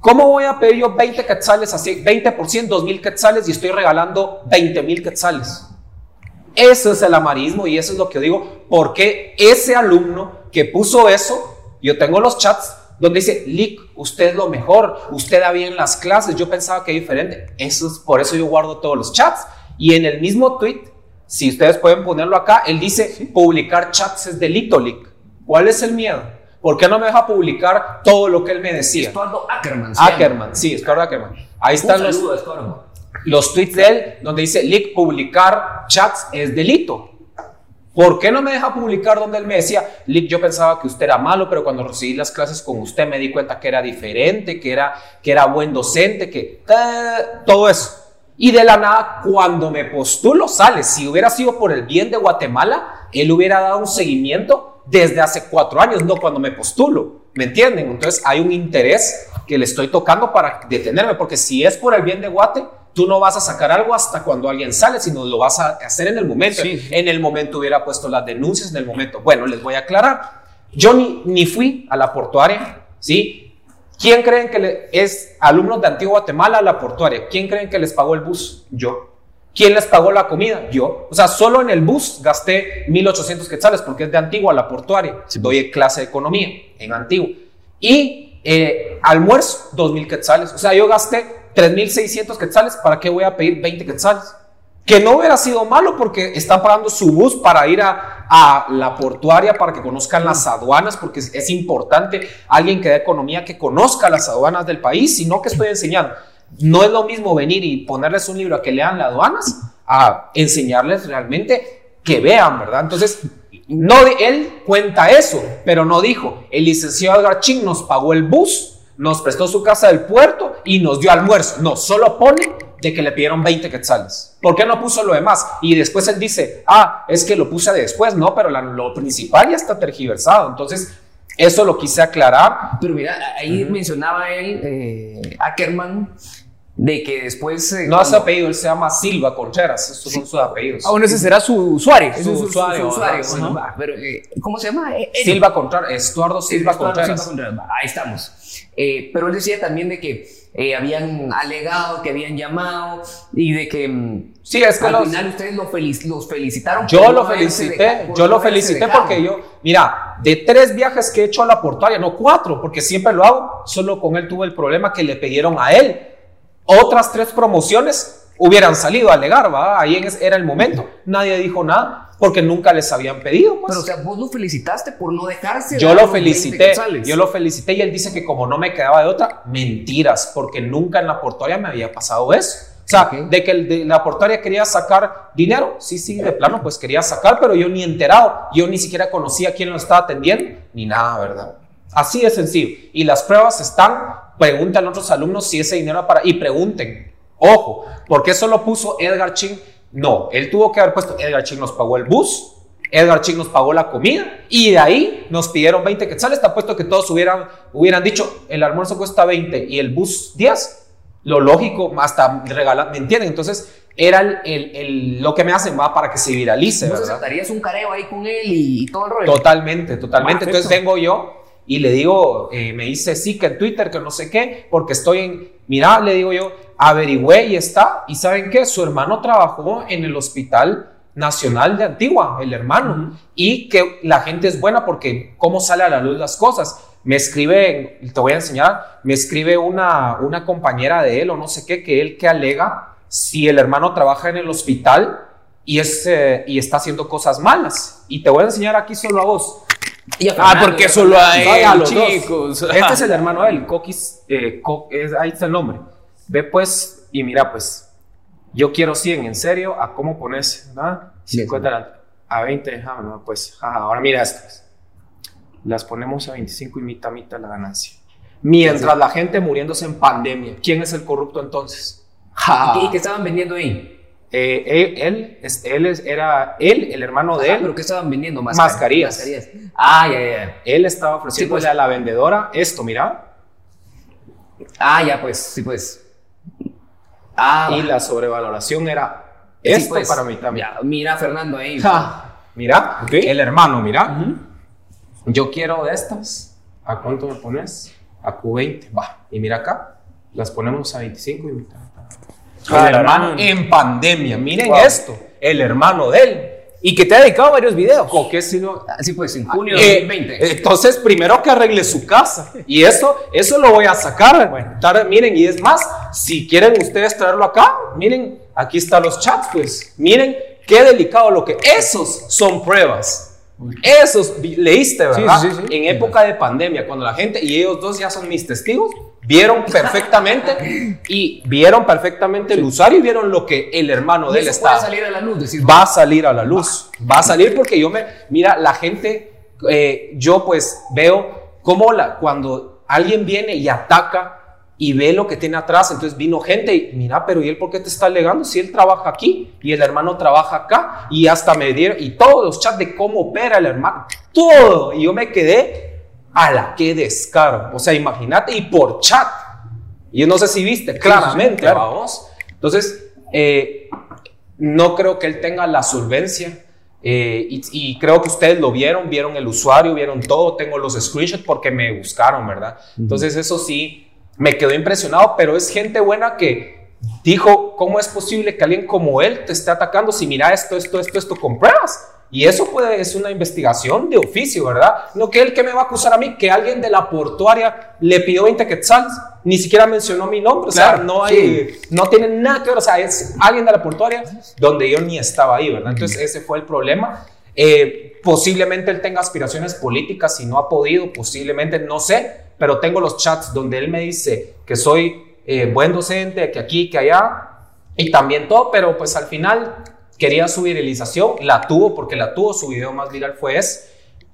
¿Cómo voy a pedir yo 20 quetzales así, 20%, 2 mil quetzales y estoy regalando 20 mil quetzales? Eso es el amarismo y eso es lo que yo digo, porque ese alumno que puso eso, yo tengo los chats donde dice, Lick, usted es lo mejor, usted da bien las clases, yo pensaba que es diferente. Eso es, por eso yo guardo todos los chats. Y en el mismo tweet, si ustedes pueden ponerlo acá, él dice, publicar chats es delito, Lick. ¿Cuál es el miedo? ¿Por qué no me deja publicar todo lo que él me decía? Estuardo Ackerman. Ackerman, sí, Estuardo Ackerman. Ahí están los, los tweets de él donde dice, Lick, publicar chats es delito. ¿Por qué no me deja publicar donde él me decía, Lick, yo pensaba que usted era malo, pero cuando recibí las clases con usted me di cuenta que era diferente, que era, que era buen docente, que todo eso. Y de la nada, cuando me postulo, sale. Si hubiera sido por el bien de Guatemala, él hubiera dado un seguimiento desde hace cuatro años, no cuando me postulo. ¿Me entienden? Entonces hay un interés que le estoy tocando para detenerme, porque si es por el bien de Guate, tú no vas a sacar algo hasta cuando alguien sale, sino lo vas a hacer en el momento. En el momento hubiera puesto las denuncias, en el momento. Bueno, les voy a aclarar. Yo ni, ni fui a la portuaria, ¿sí? ¿Quién creen que es alumnos de Antigua Guatemala a la portuaria? ¿Quién creen que les pagó el bus? Yo. ¿Quién les pagó la comida? Yo. O sea, solo en el bus gasté 1.800 quetzales porque es de Antigua a la portuaria. Doy clase de economía en Antigua. Y eh, almuerzo, 2.000 quetzales. O sea, yo gasté 3.600 quetzales. ¿Para qué voy a pedir 20 quetzales? Que no hubiera sido malo porque están pagando su bus para ir a, a la portuaria para que conozcan las aduanas, porque es, es importante alguien que da economía que conozca las aduanas del país, sino que estoy enseñando. No es lo mismo venir y ponerles un libro a que lean las aduanas, a enseñarles realmente que vean, ¿verdad? Entonces, no, él cuenta eso, pero no dijo, el licenciado Edgar Ching nos pagó el bus, nos prestó su casa del puerto y nos dio almuerzo. No, solo pone de que le pidieron 20 quetzales. ¿Por qué no puso lo demás? Y después él dice, ah, es que lo puse después, no, pero lo principal ya está tergiversado. Entonces, eso lo quise aclarar. Pero mira, ahí mencionaba él, eh, Ackerman, de que después. Eh, no es su apellido, él se llama Silva Contreras. Estos son sus apellidos. Ah, bueno, ese será su usuario. Su, usuario. pero, eh, ¿Cómo se llama? Eh, Silva Contreras. Estuardo Silva Contreras. Ahí estamos. pero él decía también de que habían alegado, que habían llamado y de que. Mm, sí, es que al final ustedes los felicitaron. Yo lo felicité, yo lo felicité porque yo, mira, de tres viajes que he hecho a la portuaria, no cuatro, porque siempre lo hago, solo con él tuve el problema que le pidieron a él otras tres promociones hubieran salido a alegar, ¿va? Ahí era el momento. Nadie dijo nada porque nunca les habían pedido. Pues. Pero, o sea, vos lo felicitaste por no dejarse. Yo lo felicité. Yo lo felicité y él dice que como no me quedaba de otra, mentiras, porque nunca en la portuaria me había pasado eso. O sea, de que el de la portuaria quería sacar dinero, sí, sí, de plano, pues quería sacar, pero yo ni enterado, yo ni siquiera conocía quién lo estaba atendiendo, ni nada, ¿verdad? Así de sencillo. Y las pruebas están preguntan a otros alumnos si ese dinero para... Y pregunten, ojo, ¿por qué solo puso Edgar Ching? No, él tuvo que haber puesto, Edgar Ching nos pagó el bus, Edgar Ching nos pagó la comida y de ahí nos pidieron 20 quetzales. Está puesto que todos hubieran, hubieran dicho, el almuerzo cuesta 20 y el bus 10. Lo lógico, hasta regalar, ¿me entienden? Entonces, era el, el, lo que me hacen va para que se viralice. Entonces, ¿verdad? un careo ahí con él y, todo el rollo? Totalmente, totalmente. Entonces, vengo yo y le digo, eh, me dice sí que en Twitter, que no sé qué, porque estoy en, mira, le digo yo, averigüé y está, y ¿saben qué? Su hermano trabajó en el Hospital Nacional de Antigua, el hermano, y que la gente es buena porque cómo sale a la luz las cosas. Me escribe, te voy a enseñar, me escribe una, una compañera de él o no sé qué, que él que alega si el hermano trabaja en el hospital y, es, eh, y está haciendo cosas malas. Y te voy a enseñar aquí solo a vos ah, porque solo a los chicos. Este (laughs) es el hermano de él, Coquis, eh, ahí está el nombre. Ve pues, y mira pues, yo quiero 100, en serio, ¿a cómo pones? ¿no? 50 a 20, ah, pues, ahora mira estas. Las ponemos a 25 y mitad, mitad la ganancia. Mientras la gente muriéndose en pandemia, ¿quién es el corrupto entonces? ¿Y qué estaban vendiendo ahí? Eh, él, él, era él, el hermano de él. ¿Pero qué estaban vendiendo? Mascarillas. Ah, ya, ya. Él estaba ofreciendo pues. a la vendedora esto, mira. Ah, ya, pues, sí, pues. Ah, y la sobrevaloración era esto pues. para mí también. mira, Fernando, ahí. mira, el hermano, mira. Yo quiero de estas. ¿A cuánto me pones? A Q20. Va. Y mira acá. Las ponemos a 25 y mitad el hermano en pandemia. Miren esto, el hermano de él. Y que te ha dedicado varios videos. ¿Con qué sino? Así pues, en junio de 2020. Eh, entonces, primero que arregle su casa. Y eso, eso lo voy a sacar. Bueno, miren, y es más, si quieren ustedes traerlo acá, miren, aquí están los chats, pues. Miren qué delicado lo que. Esos son pruebas. Esos, leíste, ¿verdad? Sí, sí, sí. En época de pandemia, cuando la gente, y ellos dos ya son mis testigos, Vieron perfectamente (laughs) y vieron perfectamente el usuario y vieron lo que el hermano de él está. Va a salir a la luz, Va a salir a la luz. Va a salir porque yo me. Mira, la gente, eh, yo pues veo cómo la, cuando alguien viene y ataca y ve lo que tiene atrás. Entonces vino gente y mira, pero ¿y él por qué te está alegando? Si él trabaja aquí y el hermano trabaja acá y hasta me dieron, y todos los chats de cómo opera el hermano, todo. Y yo me quedé a la que descaro. O sea, imagínate, y por chat. Y yo no sé si viste, claramente, vamos. Entonces, eh, no creo que él tenga la solvencia Eh, y, creo que ustedes lo vieron, vieron el usuario, vieron todo, tengo los screenshots porque me buscaron, ¿verdad? Entonces eso sí, me quedó impresionado, pero es gente buena que dijo, ¿cómo es posible que alguien como él te esté atacando si mira esto, esto, esto, esto con pruebas? Y eso puede, es una investigación de oficio, ¿verdad? No que él que me va a acusar a mí, que alguien de la portuaria le pidió 20 quetzales, ni siquiera mencionó mi nombre, o sea, no hay, no tiene nada que ver, o sea, es alguien de la portuaria donde yo ni estaba ahí, ¿verdad? Entonces ese fue el problema. Eh, posiblemente él tenga aspiraciones políticas y no ha podido, posiblemente, no sé, pero tengo los chats donde él me dice que soy eh, buen docente, que aquí, que allá, y también todo, pero pues al final quería su viralización, la tuvo porque la tuvo, su video más viral fue ese,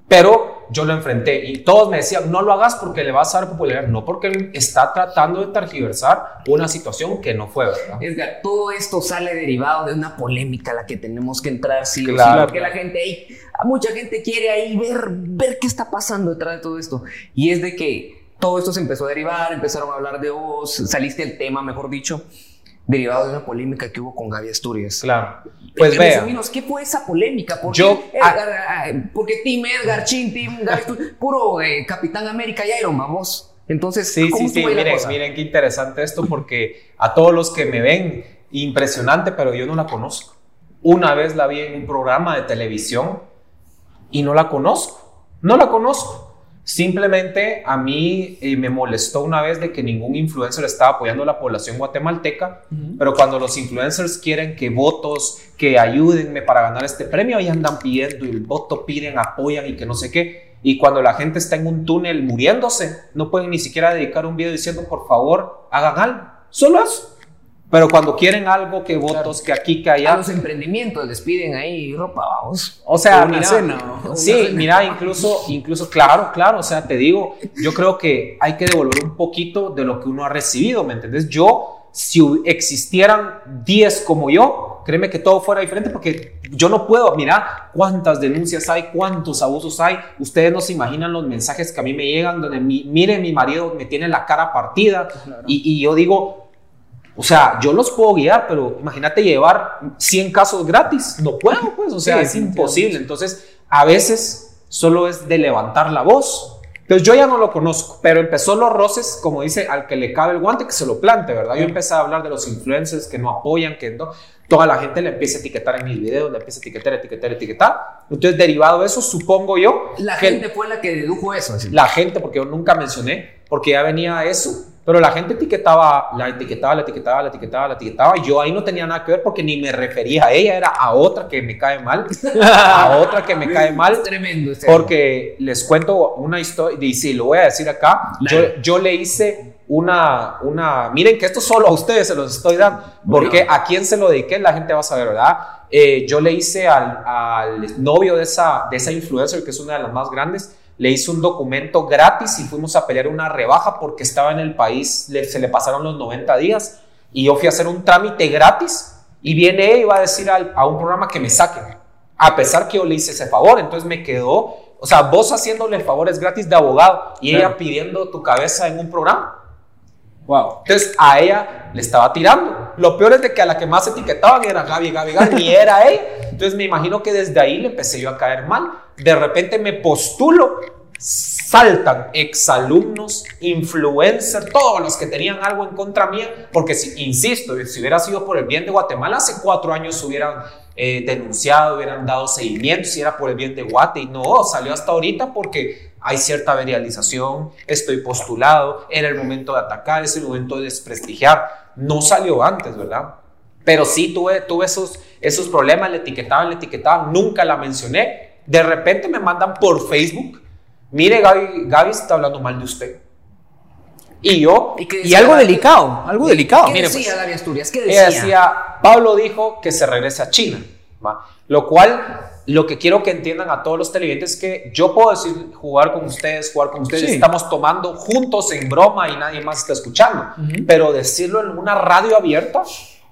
pero yo lo enfrenté y todos me decían, no lo hagas porque le vas a dar popularidad, no porque está tratando de tergiversar una situación que no fue, ¿verdad? Edgar, todo esto sale derivado de una polémica a la que tenemos que entrar, sí, claro, porque la gente ahí, mucha gente quiere ahí ver, ver qué está pasando detrás de todo esto, y es de que todo esto se empezó a derivar, empezaron a hablar de vos, saliste el tema, mejor dicho, derivado de una polémica que hubo con Gaby Asturias. Claro. Pues vea. ¿Qué fue esa polémica? ¿Por Yo, porque Team Edgar, Chin, Team Gaby puro eh, Capitán América y Iron vamos. Entonces, sí, sí, sí, miren, miren qué interesante esto porque a todos los que me ven, impresionante, pero yo no la conozco. Una vez la vi en un programa de televisión y no la conozco. No la conozco. Simplemente a mí eh, me molestó una vez de que ningún influencer estaba apoyando a la población guatemalteca, pero cuando los influencers quieren que votos, que ayúdenme para ganar este premio, ahí andan pidiendo el voto, piden, apoyan y que no sé qué. Y cuando la gente está en un túnel muriéndose, no pueden ni siquiera dedicar un video diciendo, por favor, hagan algo. Solo eso. Pero cuando quieren algo, que votos, que aquí, que allá. A los emprendimientos les piden ahí ropa, vamos. O sea, mira, sí, mira, incluso, incluso, claro, claro, o sea, te digo, yo creo que hay que devolver un poquito de lo que uno ha recibido, ¿me entiendes? Yo, si existieran 10 como yo, créeme que todo fuera diferente porque yo no puedo, mira cuántas denuncias hay, cuántos abusos hay. Ustedes no se imaginan los mensajes que a mí me llegan donde mi, mire, mi marido me tiene la cara partida y, y yo digo, o sea, yo los puedo guiar, pero imagínate llevar 100 casos gratis. No puedo, (laughs) pues, o sea, es imposible. Entonces, a veces solo es de levantar la voz. Entonces, yo ya no lo conozco, pero empezó los roces, como dice, al que le cabe el guante, que se lo plante, ¿verdad? Yo empecé a hablar de los influencers que no apoyan, que no. Toda la gente le empieza a etiquetar en mis videos, le empieza a etiquetar, etiquetar, etiquetar. Entonces, derivado de eso, supongo yo. La gente fue la que dedujo eso. La gente, porque yo nunca mencioné, porque ya venía eso pero la gente etiquetaba, la etiquetaba, la etiquetaba, la etiquetaba, la etiquetaba. Y yo ahí no tenía nada que ver porque ni me refería a ella, era a otra que me cae mal. a (laughs) otra que me cae mal. tremendo. porque les cuento una historia, y sí, lo voy a decir acá. Yo, yo le hice una, una, miren que esto solo a ustedes se los estoy dando, porque a quién se lo dediqué, la gente va a saber, ¿verdad? Eh, yo le hice al, al novio de esa, de esa influencer, que es una de las más grandes, le hice un documento gratis y fuimos a pelear una rebaja porque estaba en el país, se le pasaron los 90 días y yo fui a hacer un trámite gratis y viene y va a decir a un programa que me saquen, a pesar que yo le hice ese favor, entonces me quedó, o sea, vos haciéndole favores gratis de abogado y ella pidiendo tu cabeza en un programa. Wow. Entonces a ella le estaba tirando. Lo peor es de que a la que más etiquetaban era Gaby, Gaby, Gaby, y era ella. Entonces me imagino que desde ahí le empecé yo a caer mal. De repente me postulo, saltan exalumnos, influencers, todos los que tenían algo en contra mía, porque si, insisto, si hubiera sido por el bien de Guatemala, hace cuatro años hubieran eh, denunciado, hubieran dado seguimiento, si era por el bien de Guate, y no, salió hasta ahorita porque hay cierta verialización, estoy postulado, era el momento de atacar, es el momento de desprestigiar, no salió antes, ¿verdad? Pero sí tuve, tuve esos, esos problemas, le etiquetaban, le etiquetaban, nunca la mencioné. De repente me mandan por Facebook, mire Gaby, Gaby está hablando mal de usted. Y yo, y, algo delicado, algo delicado. ¿Qué decía pues, Asturias? ¿Qué decía? Ella decía, Pablo dijo que se regrese a China. Lo cual, lo que quiero que entiendan a todos los televidentes es que yo puedo decir jugar con ustedes, jugar con ustedes, estamos tomando juntos en broma y nadie más está escuchando. Pero decirlo en una radio abierta,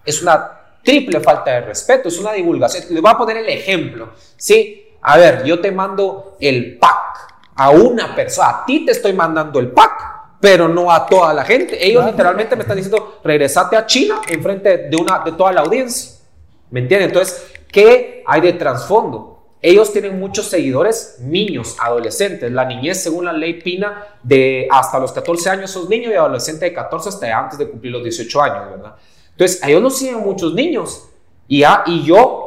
es una triple falta de respeto, es una divulgación. Le voy a poner el ejemplo. Sí, a ver, yo te mando el pack a una persona, a ti te estoy mandando el pack, pero no a toda la gente. Ellos literalmente me están diciendo, regresate a China en frente de, una, de toda la audiencia. ¿Me entienden? Entonces, ¿qué hay de trasfondo? ellos tienen muchos seguidores, niños, adolescentes. La niñez, según la ley Pina, de hasta los 14 años sos niño y adolescente de 14 hasta antes de cumplir los 18 años, ¿verdad? Entonces, a ellos nos siguen muchos niños. Y, y yo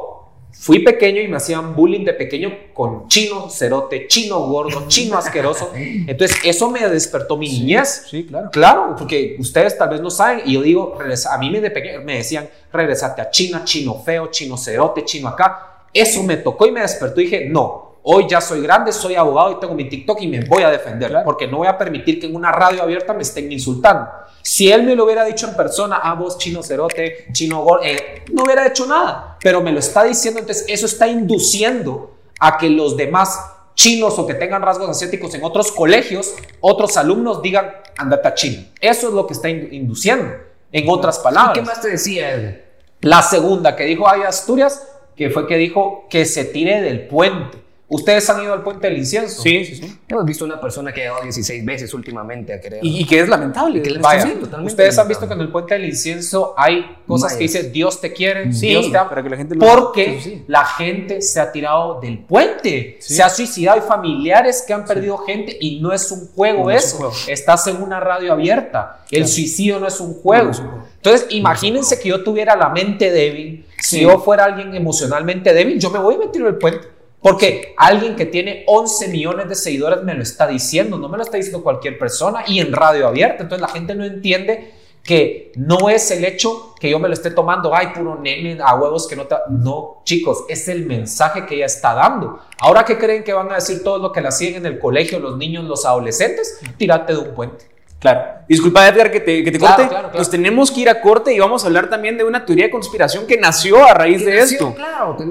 fui pequeño y me hacían bullying de pequeño con chino cerote, chino gordo, chino (laughs) asqueroso. Entonces, eso me despertó mi niñez. Sí, claro. Claro, porque ustedes tal vez no saben. Y yo digo, a mí me, de pequeño, me decían, regresate a China, chino feo, chino cerote, chino acá. Eso me tocó y me despertó y dije, no, hoy ya soy grande, soy abogado y tengo mi TikTok y me voy a defender. Porque no voy a permitir que en una radio abierta me estén insultando. Si él me lo hubiera dicho en persona, ah, vos chino cerote, chino gol, eh, no hubiera hecho nada, pero me lo está diciendo, entonces eso está induciendo a que los demás chinos o que tengan rasgos asiáticos en otros colegios, otros alumnos digan, andate a chino. Eso es lo que está induciendo, en otras palabras. ¿Qué más te decía él? La segunda que dijo Ay Asturias, que fue que dijo que se tire del puente. ¿Ustedes han ido al puente del incienso? Sí, sí, sí. Hemos visto una persona que ha llegado 16 veces últimamente a querer. Y, que es lamentable. Que Vaya, ustedes han visto que en el puente del incienso hay cosas que dice Dios te quiere, Dios te ama. Para que la gente porque la gente se ha tirado del puente, se ha suicidado. Hay familiares que han perdido gente y no es un juego eso. Estás en una radio abierta. El suicidio no es un juego. Entonces, imagínense que yo tuviera la mente débil. Si yo fuera alguien emocionalmente débil, yo me voy a meter en el puente. Porque alguien que tiene 11 millones de seguidores me lo está diciendo, no me lo está diciendo cualquier persona y en radio abierta. Entonces la gente no entiende que no es el hecho que yo me lo esté tomando, ay, puro nene, a huevos que no te... No, chicos, es el mensaje que ella está dando. Ahora, ¿qué creen que van a decir todo lo que la siguen en el colegio, los niños, los adolescentes? Tírate de un puente. Claro. Disculpa, Edgar, que te, que te corte. Nos tenemos que ir a corte y vamos a hablar también de una teoría de conspiración que nació a raíz de esto.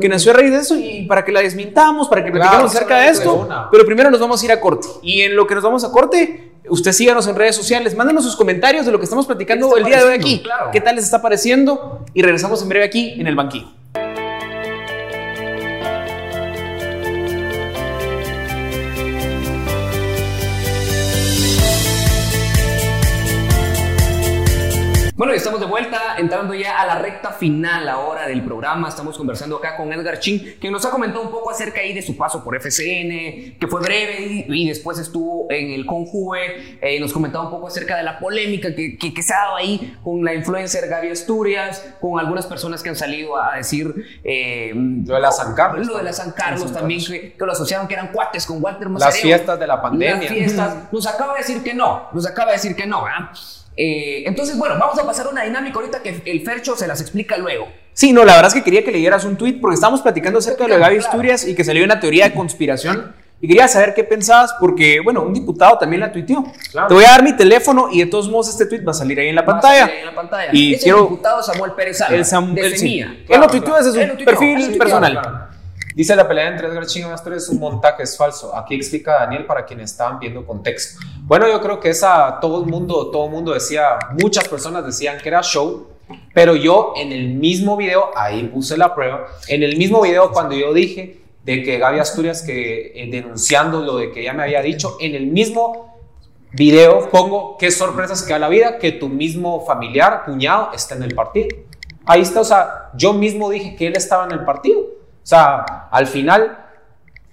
que nació a raíz de eso y para que la desmintamos, para que platicamos acerca de esto. Pero primero nos vamos a ir a corte. Y en lo que nos vamos a corte, usted síganos en redes sociales, mándanos sus comentarios de lo que estamos platicando el día de hoy aquí. ¿Qué tal les está pareciendo? Y regresamos en breve aquí en el banquillo. Estamos de vuelta, entrando ya a la recta final ahora del programa. Estamos conversando acá con Edgar Chin, que nos ha comentado un poco acerca ahí de su paso por FCN, que fue breve y, después estuvo en el Conjuve. Eh, nos comentaba un poco acerca de la polémica que, que, se ha dado ahí con la influencer Gaby Asturias, con algunas personas que han salido a decir. Eh, lo de la San Carlos. Lo de la San Carlos también, que, lo asociaban que eran cuates con Walter Las fiestas de la pandemia. Las fiestas. (laughs) Nos acaba de decir que no, nos acaba de decir que no, ¿verdad? Eh, entonces, bueno, vamos a pasar una dinámica ahorita que el Fercho se las explica luego. Sí, no, la verdad es que quería que leyeras un tweet porque estamos platicando acerca de lo de Gaby Asturias y que salió una teoría de conspiración. Y quería saber qué pensabas porque, bueno, un diputado también la tuiteó. Te voy a dar mi teléfono y de todos modos este tweet va a salir ahí en la pantalla. Ahí en la pantalla. Y quiero, el diputado Samuel Pérez Alba, el Sam, de Él lo tuiteó desde su perfil personal. Dice la pelea entre Edgar y Asturias es un montaje, es falso. Aquí explica Daniel para quienes estaban viendo contexto. Bueno, yo creo que esa todo el mundo, todo el mundo decía, muchas personas decían que era show, pero yo en el mismo video, ahí puse la prueba, en el mismo video cuando yo dije de que Gaby Asturias que eh, denunciando lo de que ella me había dicho, en el mismo video pongo qué sorpresas que da la vida que tu mismo familiar, cuñado, está en el partido. Ahí está, o sea, yo mismo dije que él estaba en el partido. O sea, al final,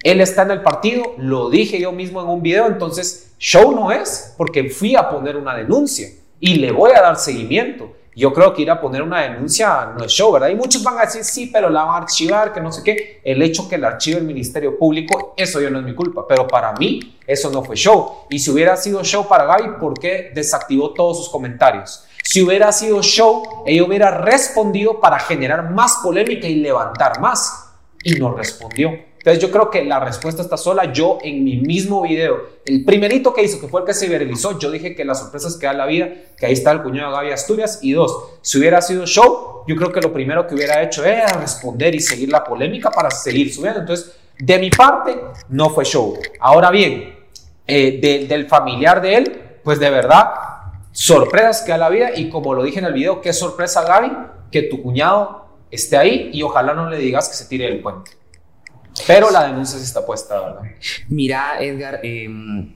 él está en el partido, lo dije yo mismo en un video, entonces show no es, porque fui a poner una denuncia y le voy a dar seguimiento. Yo creo que ir a poner una denuncia no es show, ¿verdad? Y muchos van a decir, sí, pero la van a archivar, que no sé qué. El hecho que la archive el Ministerio Público, eso ya no es mi culpa, pero para mí eso no fue show. Y si hubiera sido show para Gaby, ¿por qué desactivó todos sus comentarios? Si hubiera sido show, ella hubiera respondido para generar más polémica y levantar más y no respondió. Entonces yo creo que la respuesta está sola. Yo en mi mismo video, el primerito que hizo, que fue el que se viralizó, yo dije que las sorpresas que da la vida, que ahí está el cuñado Gaby Asturias. Y dos, si hubiera sido show, yo creo que lo primero que hubiera hecho era responder y seguir la polémica para seguir subiendo. Entonces, de mi parte, no fue show. Ahora bien, eh, del familiar de él, pues de verdad, sorpresas que da la vida. Y como lo dije en el video, qué sorpresa Gaby, que tu cuñado esté ahí y ojalá no le digas que se tire del puente. Pero la denuncia sí está puesta, ¿verdad? Mira, Edgar, em,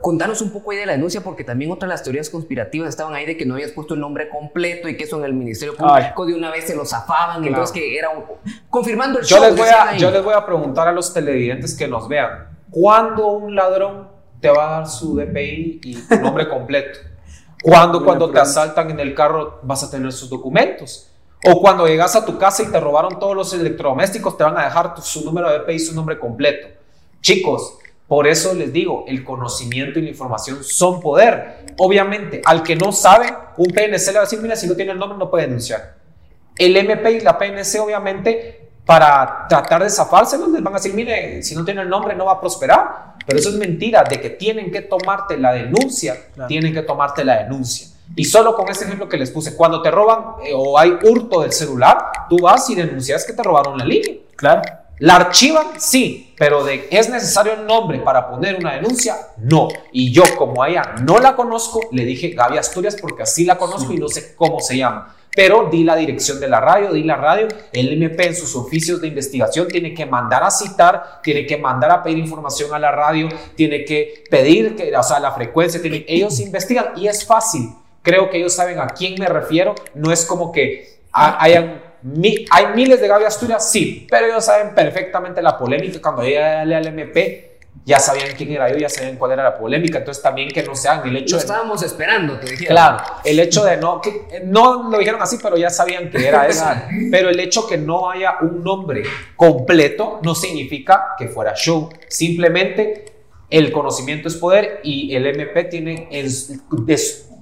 Contanos un poco ahí de la denuncia, porque también otras las teorías conspirativas estaban ahí de que no habías puesto el nombre completo y que eso en el Ministerio Público de una vez se lo zafaban, entonces que era un, confirmando el yo Les voy a, yo les voy a preguntar a los televidentes que nos vean, ¿cuándo un ladrón te va a dar su DPI y tu nombre completo? ¿Cuándo (laughs) cuando te asaltan en el carro vas a tener sus documentos? O cuando llegas a tu casa y te robaron todos los electrodomésticos, te van a dejar su número de DPI y su nombre completo. Chicos, por eso les digo, el conocimiento y la información son poder. Obviamente, al que no sabe, un PNC le va a decir, mira, si no tiene el nombre no puede denunciar. El MP y la PNC, obviamente, para tratar de zafárselos, les van a decir, mire, si no tiene el nombre no va a prosperar. Pero eso es mentira, de que tienen que tomarte la denuncia, tienen que tomarte la denuncia. Y solo con ese ejemplo que les puse, cuando te roban eh, o hay hurto del celular, tú vas y denuncias que te robaron la línea. Claro. ¿La archivan? Sí, pero de es necesario el nombre para poner una denuncia, no. Y yo, como a ella no la conozco, le dije Gaby Asturias porque así la conozco y no sé cómo se llama. Pero di la dirección de la radio, di la radio. El MP en sus oficios de investigación tiene que mandar a citar, tiene que mandar a pedir información a la radio, tiene que pedir, que, o sea, la frecuencia. Tiene, ellos investigan y es fácil. Creo que ellos saben a quién me refiero. No es como que hayan ¿Hay miles de Gaby Asturias? Sí, pero ellos saben perfectamente la polémica. Cuando ella al MP, ya sabían quién era yo, ya sabían cuál era la polémica. Entonces también que no sean el hecho lo estábamos esperando, te dijeron. Claro, el hecho de no, que, no lo dijeron así, pero ya sabían que era eso. pero el hecho que no haya un nombre completo no significa que fuera show. Simplemente el conocimiento es poder y el MP tiene en,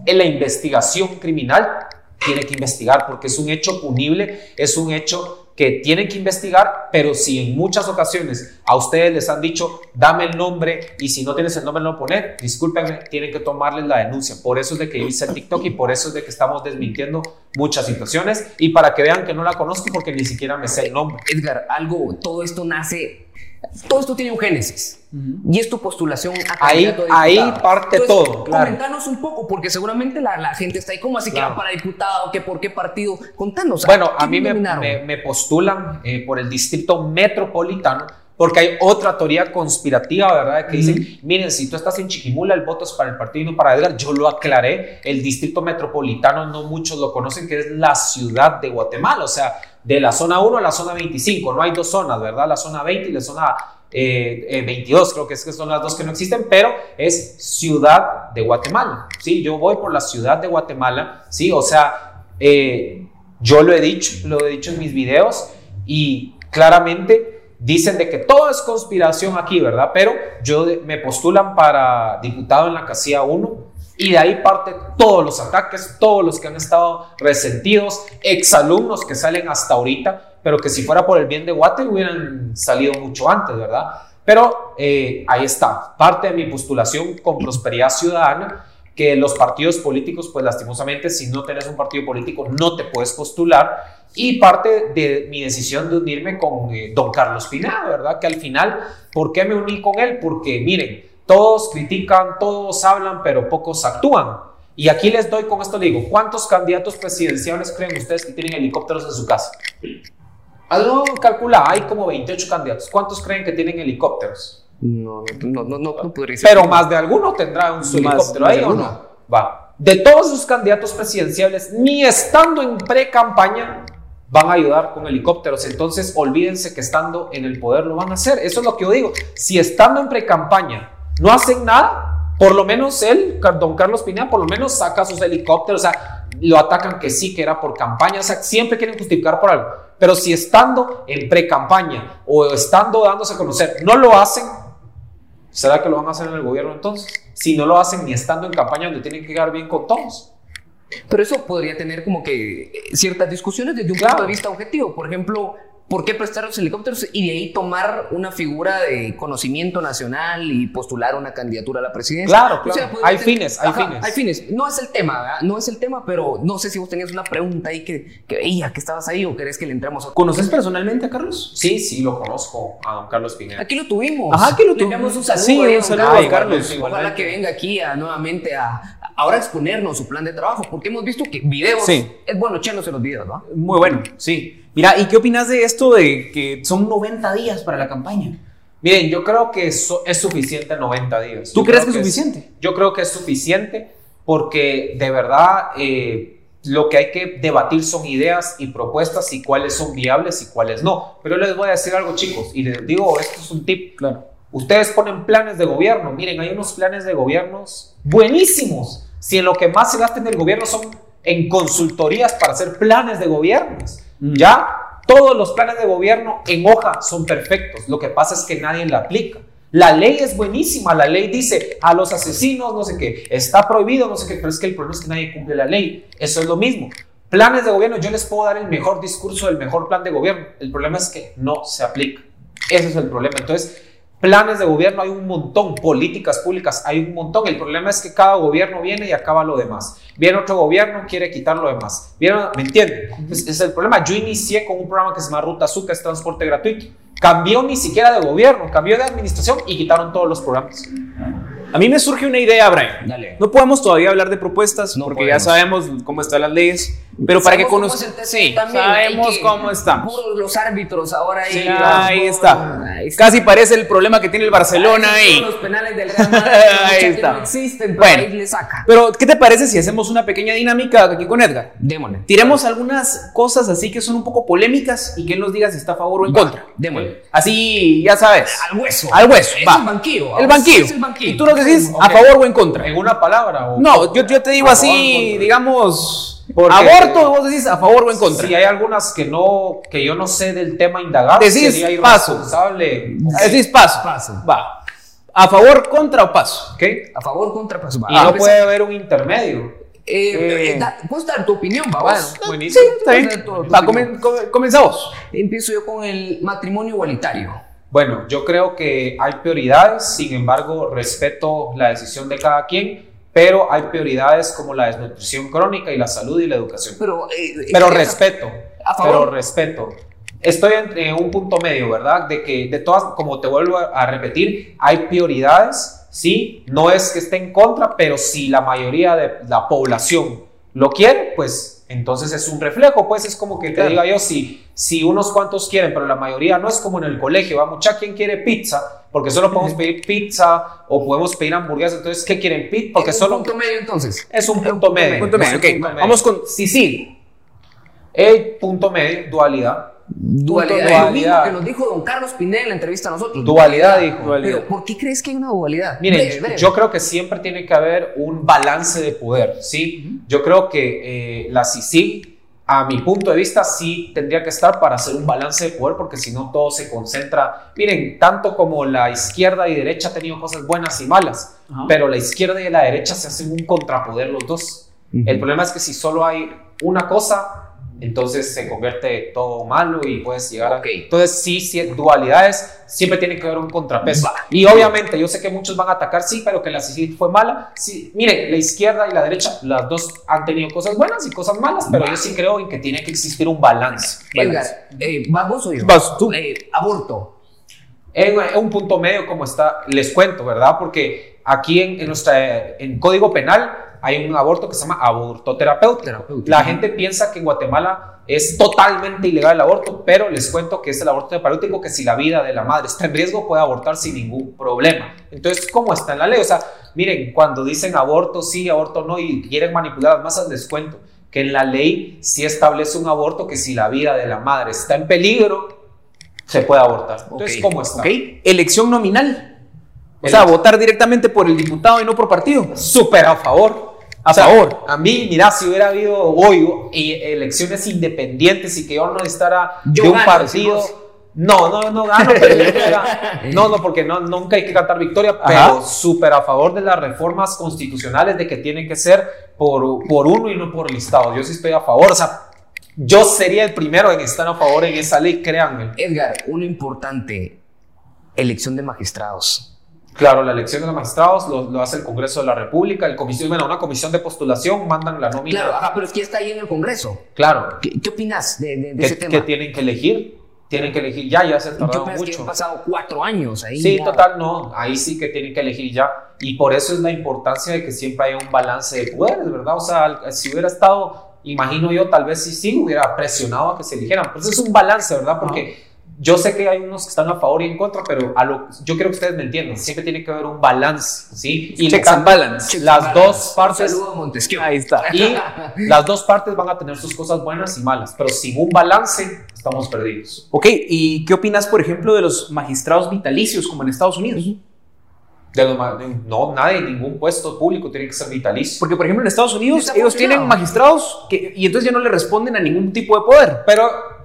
en la investigación criminal tiene que investigar porque es un hecho punible, es un hecho que tienen que investigar, pero si en muchas ocasiones a ustedes les han dicho, dame el nombre y si no tienes el nombre no lo poner, discúlpenme, tienen que tomarles la denuncia. Por eso es de que hice TikTok y por eso es de que estamos desmintiendo muchas situaciones y para que vean que no la conozco porque ni siquiera me sé el nombre. Edgar, algo, todo esto nace todo esto tiene un génesis. Y es tu postulación a Ahí, ahí parte todo. Claro. Comentanos un poco, porque seguramente la, gente está ahí como así que va para diputado, que por qué partido. Contanos. Bueno, a mí me, me, postulan eh, por el distrito metropolitano. Porque hay otra teoría conspirativa, ¿verdad? Que dicen, miren, si tú estás en Chiquimula, el voto es para el partido y no para Edgar. Yo lo aclaré. El distrito metropolitano no muchos lo conocen, que es la ciudad de Guatemala. O sea, de la zona 1 a la zona 25. No hay dos zonas, ¿verdad? La zona 20 y la zona 22, eh, eh, creo que, es que son las dos que no existen, pero es ciudad de Guatemala. ¿sí? Yo voy por la ciudad de Guatemala, ¿sí? O sea, eh, yo lo he dicho, lo he dicho en mis videos y claramente dicen de que todo es conspiración aquí, ¿verdad? Pero yo me postulan para diputado en la casilla 1 y de ahí parte todos los ataques, todos los que han estado resentidos, exalumnos que salen hasta ahorita, pero que si fuera por el bien de Guate hubieran salido mucho antes, ¿verdad? Pero eh, ahí está, parte de mi postulación con Prosperidad Ciudadana, que los partidos políticos, pues lastimosamente, si no tenés un partido político, no te puedes postular. Y parte de mi decisión de unirme con eh, don Carlos Pineda, ¿verdad? Que al final, ¿por qué me uní con él? Porque miren, todos critican, todos hablan, pero pocos actúan. Y aquí les doy con esto, digo, ¿cuántos candidatos presidenciales creen ustedes que tienen helicópteros en su casa? Algo calcula, hay como 28 candidatos. ¿Cuántos creen que tienen helicópteros? No, no, no, no, podría ser. Pero más de alguno tendrá un helicóptero ahí o no. Va. De todos sus candidatos presidenciales, ni estando en pre-campaña, van a ayudar con helicópteros. Entonces, olvídense que estando en el poder lo van a hacer. Eso es lo que yo digo. Si estando en pre-campaña no hacen nada, por lo menos él, don Carlos Pineda, por lo menos saca sus helicópteros, o sea, lo atacan que sí, que era por campaña, o sea, siempre quieren justificar por algo. Pero si estando en pre-campaña o estando dándose a conocer, no lo hacen, ¿será que lo van a hacer en el gobierno entonces? Si no lo hacen ni estando en campaña donde tienen que quedar bien con todos. Pero eso podría tener como que ciertas discusiones desde un punto de vista objetivo. Por ejemplo, ¿Por qué prestar los helicópteros y de ahí tomar una figura de conocimiento nacional y postular una candidatura a la presidencia? Claro, claro. hay fines, hay fines. Hay fines. No es el tema, ¿verdad? No es el tema, pero no sé si vos tenías una pregunta ahí que, que veía que estabas ahí o querés que le entremos a... ¿Conoces personalmente a Carlos? Sí, sí, lo conozco, a don Carlos Pineda. Aquí lo tuvimos. Ajá, aquí lo tuvimos. un saludo. Sí, un saludo a Carlos. Ojalá que venga aquí a, nuevamente a, ahora exponernos su plan de trabajo, porque hemos visto que videos, sí. es bueno echándose los videos, ¿no? Muy bueno, sí. Mira, ¿y qué opinas de esto de que son 90 días para la campaña? Miren, yo creo que eso es suficiente 90 días. ¿Tú Yo crees que es suficiente? yo creo que es suficiente porque de verdad eh, lo que hay que debatir son ideas y propuestas y cuáles son viables y cuáles no. Pero les voy a decir algo, chicos, y les digo, esto es un tip. Claro. Ustedes ponen planes de gobierno. Miren, hay unos planes de gobiernos buenísimos. Si en lo que más se gasta en el gobierno son en consultorías para hacer planes de gobiernos. Ya todos los planes de gobierno en hoja son perfectos. Lo que pasa es que nadie la aplica. La ley es buenísima. La ley dice a los asesinos, no sé qué, está prohibido, no sé qué, pero es que el problema es que nadie cumple la ley. Eso es lo mismo. Planes de gobierno, yo les puedo dar el mejor discurso del mejor plan de gobierno. El problema es que no se aplica. Ese es el problema. Entonces, planes de gobierno hay un montón, políticas públicas hay un montón. El problema es que cada gobierno viene y acaba lo demás. Viene otro gobierno, quiere quitar lo demás. ¿Viene? ¿Me entienden? Pues, es el problema. Yo inicié con un programa que se llama Ruta Azul, que es transporte gratuito. Cambió ni siquiera de gobierno, cambió de administración y quitaron todos los programas. A mí me surge una idea, Brian. Dale. No podemos todavía hablar de propuestas No porque podemos. ya sabemos cómo están las leyes, pero para que el Sí, también, sabemos que- cómo estamos. Puros los árbitros ahora ahí. Sí, ahí está. Ahí está. Casi parece el problema que tiene el Barcelona ahí. Los penales del Real Madrid, (laughs) Ahí está. no existen, pero Bueno. ahí le saca. Pero, ¿qué te parece si hacemos una pequeña dinámica aquí con Edgar? Démosle. Tiremos algunas cosas así que son un poco polémicas y que él nos diga si está a favor o en contra. Démosle. Así, ya sabes. Al hueso. Al hueso, Es va. el banquillo. El banquillo. es el banquillo. Y tú nos decís a favor o en contra. ¿En una palabra? O No, yo, yo te digo así, digamos, Porque- aborto, vos decís a favor o en contra. Si hay algunas que no, que yo no sé del tema indagar, Decís sería paso. irresponsable. Decís paso. Paso. Va. A favor, contra o paso. ¿Ok? A favor, contra, paso. Y Ah, no empezar. puede haber un intermedio. Eh, Eh. eh, da- puedes dar tu opinión, Bueno, vamos. buenísimo. Está bien. Tu- tu Va, opinión. comen- come- comienza vos. Empiezo yo con el matrimonio igualitario. Bueno, yo creo que hay prioridades, sin embargo, respeto la decisión de cada quien, pero hay prioridades como la desnutrición crónica y la salud y la educación. Pero, eh, Pero eh, respeto, a favor. pero respeto. Estoy en un punto medio, ¿verdad? De que de todas, como te vuelvo a a repetir, hay prioridades, sí, no es que esté en contra, pero si la mayoría de la población lo quiere, pues entonces es un reflejo, pues es como que te Claro. diga yo, si, si unos cuantos quieren, pero la mayoría no es como en el colegio, va mucha quien quiere pizza, porque solo podemos pedir pizza o podemos pedir hamburguesas, entonces ¿qué quieren pizza? Porque es un solo punto medio entonces. es un punto medio. Punto medio, es un ok. punto medio. Vamos con Sicil. El punto medio, dualidad. Dualidad. Lo dualidad. mismo que nos dijo don Carlos Pineda en la entrevista a nosotros. Dualidad, dijo. Dualidad. Pero, ¿por qué crees que hay una dualidad? Miren, Breve, breve. yo creo que siempre tiene que haber un balance de poder, ¿sí? Yo creo que eh, la CICIG, a mi punto de vista, sí tendría que estar para hacer un balance de poder, porque si no todo se concentra. Miren, tanto como la izquierda y derecha ha tenido cosas buenas y malas, pero la izquierda y la derecha se hacen un contrapoder los dos. El problema es que si solo hay una cosa, entonces se convierte todo malo y puedes llegar Ok. a... Entonces sí, sí, dualidades, siempre tiene que haber un contrapeso. Va. Y obviamente, yo sé que muchos van a atacar, sí, pero que la CICIG fue mala. Sí, miren, la izquierda y la derecha, las dos han tenido cosas buenas y cosas malas, pero yo sí creo en que tiene que existir un balance. Edgar, eh, ¿vas vos o yo? Vas tú. Eh, aborto. En, en un punto medio como está, les cuento, ¿verdad? Porque aquí en, en nuestra, en Código Penal hay un aborto que se llama aborto terapéutico. Terapéutico. La gente piensa que en Guatemala es totalmente ilegal el aborto, pero les cuento que es el aborto terapéutico que si la vida de la madre está en riesgo puede abortar sin ningún problema. Entonces, ¿cómo está en la ley? O sea, miren, cuando dicen aborto sí, aborto no y quieren manipular las masas, les cuento que en la ley sí establece un aborto que si la vida de la madre está en peligro, se puede abortar. Entonces, Ok, ¿cómo está? ¿Ok? Elección nominal. O sea, votar directamente por el diputado y no por partido. súper a favor. A O sea, favor. A mí, mira, si hubiera habido hoy y elecciones independientes y que yo no estara Yo de un gano, partido. decimos. No, no, no gano, pero yo (laughs) no, no, porque no, nunca hay que cantar victoria, pero súper a favor de las reformas constitucionales de que tienen que ser por, por uno y no por listado. Yo sí estoy a favor, o sea, yo sería el primero en estar a favor en esa ley, créanme. Edgar, uno importante. Elección de magistrados. Claro, la elección de los magistrados lo, lo hace el Congreso de la República, el comisión, bueno, una comisión de postulación, mandan la nómina. Claro, ajá, pero es que está ahí en el Congreso. Claro, ¿Qué, qué opinas de, de- de que, ese que tienen que elegir, tienen que elegir ya, ya se han ¿Y ¿Qué tardado opinas que han mucho. pasado cuatro años ahí? Sí, ya? total, no, ahí sí que tienen que elegir ya. Y por eso es la importancia de que siempre haya un balance de poderes, ¿verdad? O sea, si hubiera estado, imagino yo, tal vez sí, sí hubiera presionado a que se eligieran. Pues es un balance, ¿verdad? Porque yo sé que hay unos que están a favor y en contra, pero a lo, yo quiero que ustedes me entiendan. Siempre tiene que haber un balance, ¿sí? Y Checks and balance. las dos partes. Saludo a Montesquieu. Ahí está. Y las dos partes van a tener sus cosas buenas y malas, pero sin un balance estamos perdidos. Ok, ¿y qué opinas, por ejemplo, de los magistrados vitalicios como en Estados Unidos? De los no, nadie, ningún puesto público tiene que ser vitalicio. Porque, por ejemplo, en Estados Unidos ellos tienen magistrados que, y entonces ya no le responden a ningún tipo de poder. Pero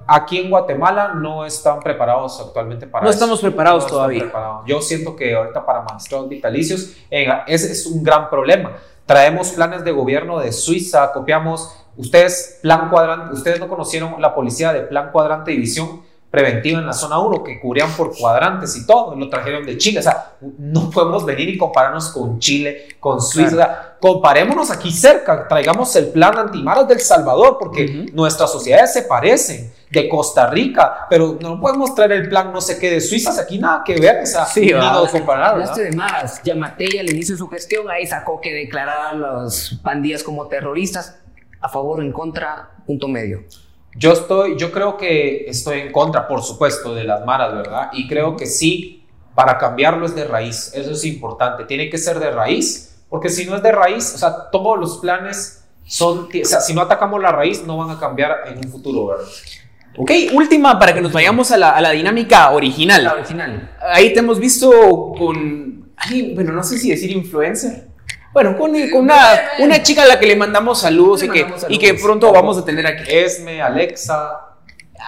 aquí en Guatemala no están preparados actualmente para No eso. estamos preparados todavía. preparados. Yo siento que ahorita para magistrados vitalicios eh, ese es un gran problema. Traemos planes de gobierno de Suiza, copiamos. Ustedes, plan cuadrante, ustedes no conocieron la policía de plan cuadrante división preventiva en la zona 1 que cubrían por cuadrantes y todo, lo trajeron de Chile. O sea, no podemos venir y compararnos con Chile, con Suiza. O sea, comparémonos aquí cerca, traigamos el plan antimaras del Salvador, porque nuestras sociedades se parecen. De Costa Rica, pero no podemos traer el plan no sé qué de Suiza, aquí nada que ver, o sea, Sí, nada de comparar. Hablaste de más. Yamatei al inicio de su gestión ahí sacó que declarar a las pandillas como terroristas. A favor o en contra, punto medio. Yo estoy, yo creo que estoy en contra, por supuesto, de las maras, ¿verdad? Y creo que sí, para cambiarlo es de raíz, eso es importante, tiene que ser de raíz, porque si no es de raíz, o sea, todos los planes son, o sea, si no atacamos la raíz, no van a cambiar en un futuro, ¿verdad? Ok, última para que nos vayamos a la, a la dinámica original. La original. Ahí te hemos visto con, ay, bueno, no sé si decir influencer. Bueno, con, con una, una chica a la que le mandamos saludos, Le y, que, mandamos y que pronto vamos a tener aquí. Esme, Alexa,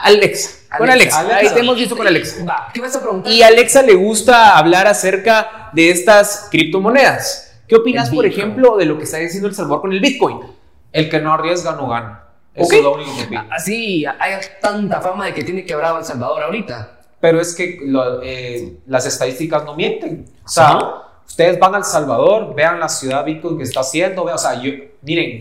Alexa, con Alexa. Alexa. Ahí te hemos visto con Alexa. Va, ¿qué vas a preguntar? Y a Alexa le gusta hablar acerca de estas criptomonedas. ¿Qué opinas, por ejemplo, de lo que está diciendo El Salvador con el Bitcoin? el que no arriesga no gana. Eso Ok. es lo único que opino. Así hay tanta fama de que tiene quebrado El Salvador ahorita. Pero es que lo- eh, las estadísticas no mienten. O sea, Ajá. Ustedes van al Salvador, vean la ciudad Bitcoin que está haciendo, vean, o sea, yo, miren,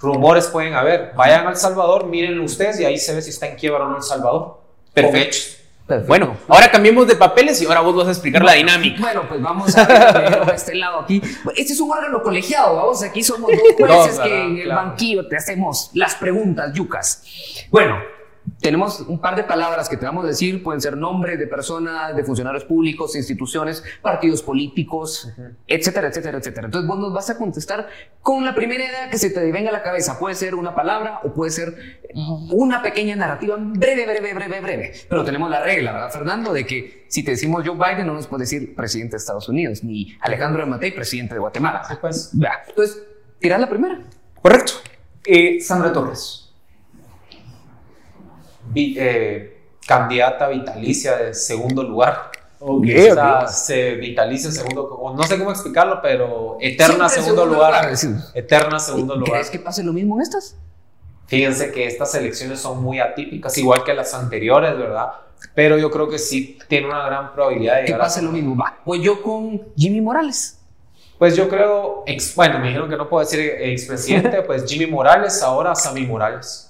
rumores pueden haber. Vayan al Salvador, mírenlo ustedes y ahí se ve si está en quiebra o no El Salvador. Perfecto. Bueno, ahora cambiemos de papeles y ahora vos vas a explicar la dinámica. Bueno, pues vamos a ver a este lado aquí. Este es un órgano colegiado, vamos, aquí somos dos jueces que en el Claro. banquillo te hacemos las preguntas, yucas. Bueno, tenemos un par de palabras que te vamos a decir, pueden ser nombres de personas, de funcionarios públicos, instituciones, partidos políticos, etcétera, etcétera, etcétera. Entonces vos nos vas a contestar con la primera idea que se te venga a la cabeza. Puede ser una palabra o puede ser una pequeña narrativa breve, breve, breve, breve. Pero tenemos la regla, ¿verdad, Fernando? De que si te decimos Joe Biden, no nos puedes decir presidente de Estados Unidos, ni Alejandro de Matei, presidente de Guatemala. Sí, pues. Entonces, tirás la primera. Correcto. Eh, Sandra Torres. Vi- eh, candidata vitalicia de segundo lugar. Ok, O sea, se vitalicia en segundo, o no sé cómo explicarlo, pero eterna Siempre segundo, lugar. decimos. Eterna segundo lugar. ¿Crees que pase lo mismo en estas? Fíjense que estas elecciones son muy atípicas, igual que las anteriores, ¿verdad? Pero yo creo que sí tiene una gran probabilidad de Que llegar a... pase lo mismo. Va. Voy yo con Jimmy Morales. Pues yo creo, ex- bueno, me dijeron que no puedo decir expresidente, (laughs) pues Jimmy Morales, ahora Sammy Morales.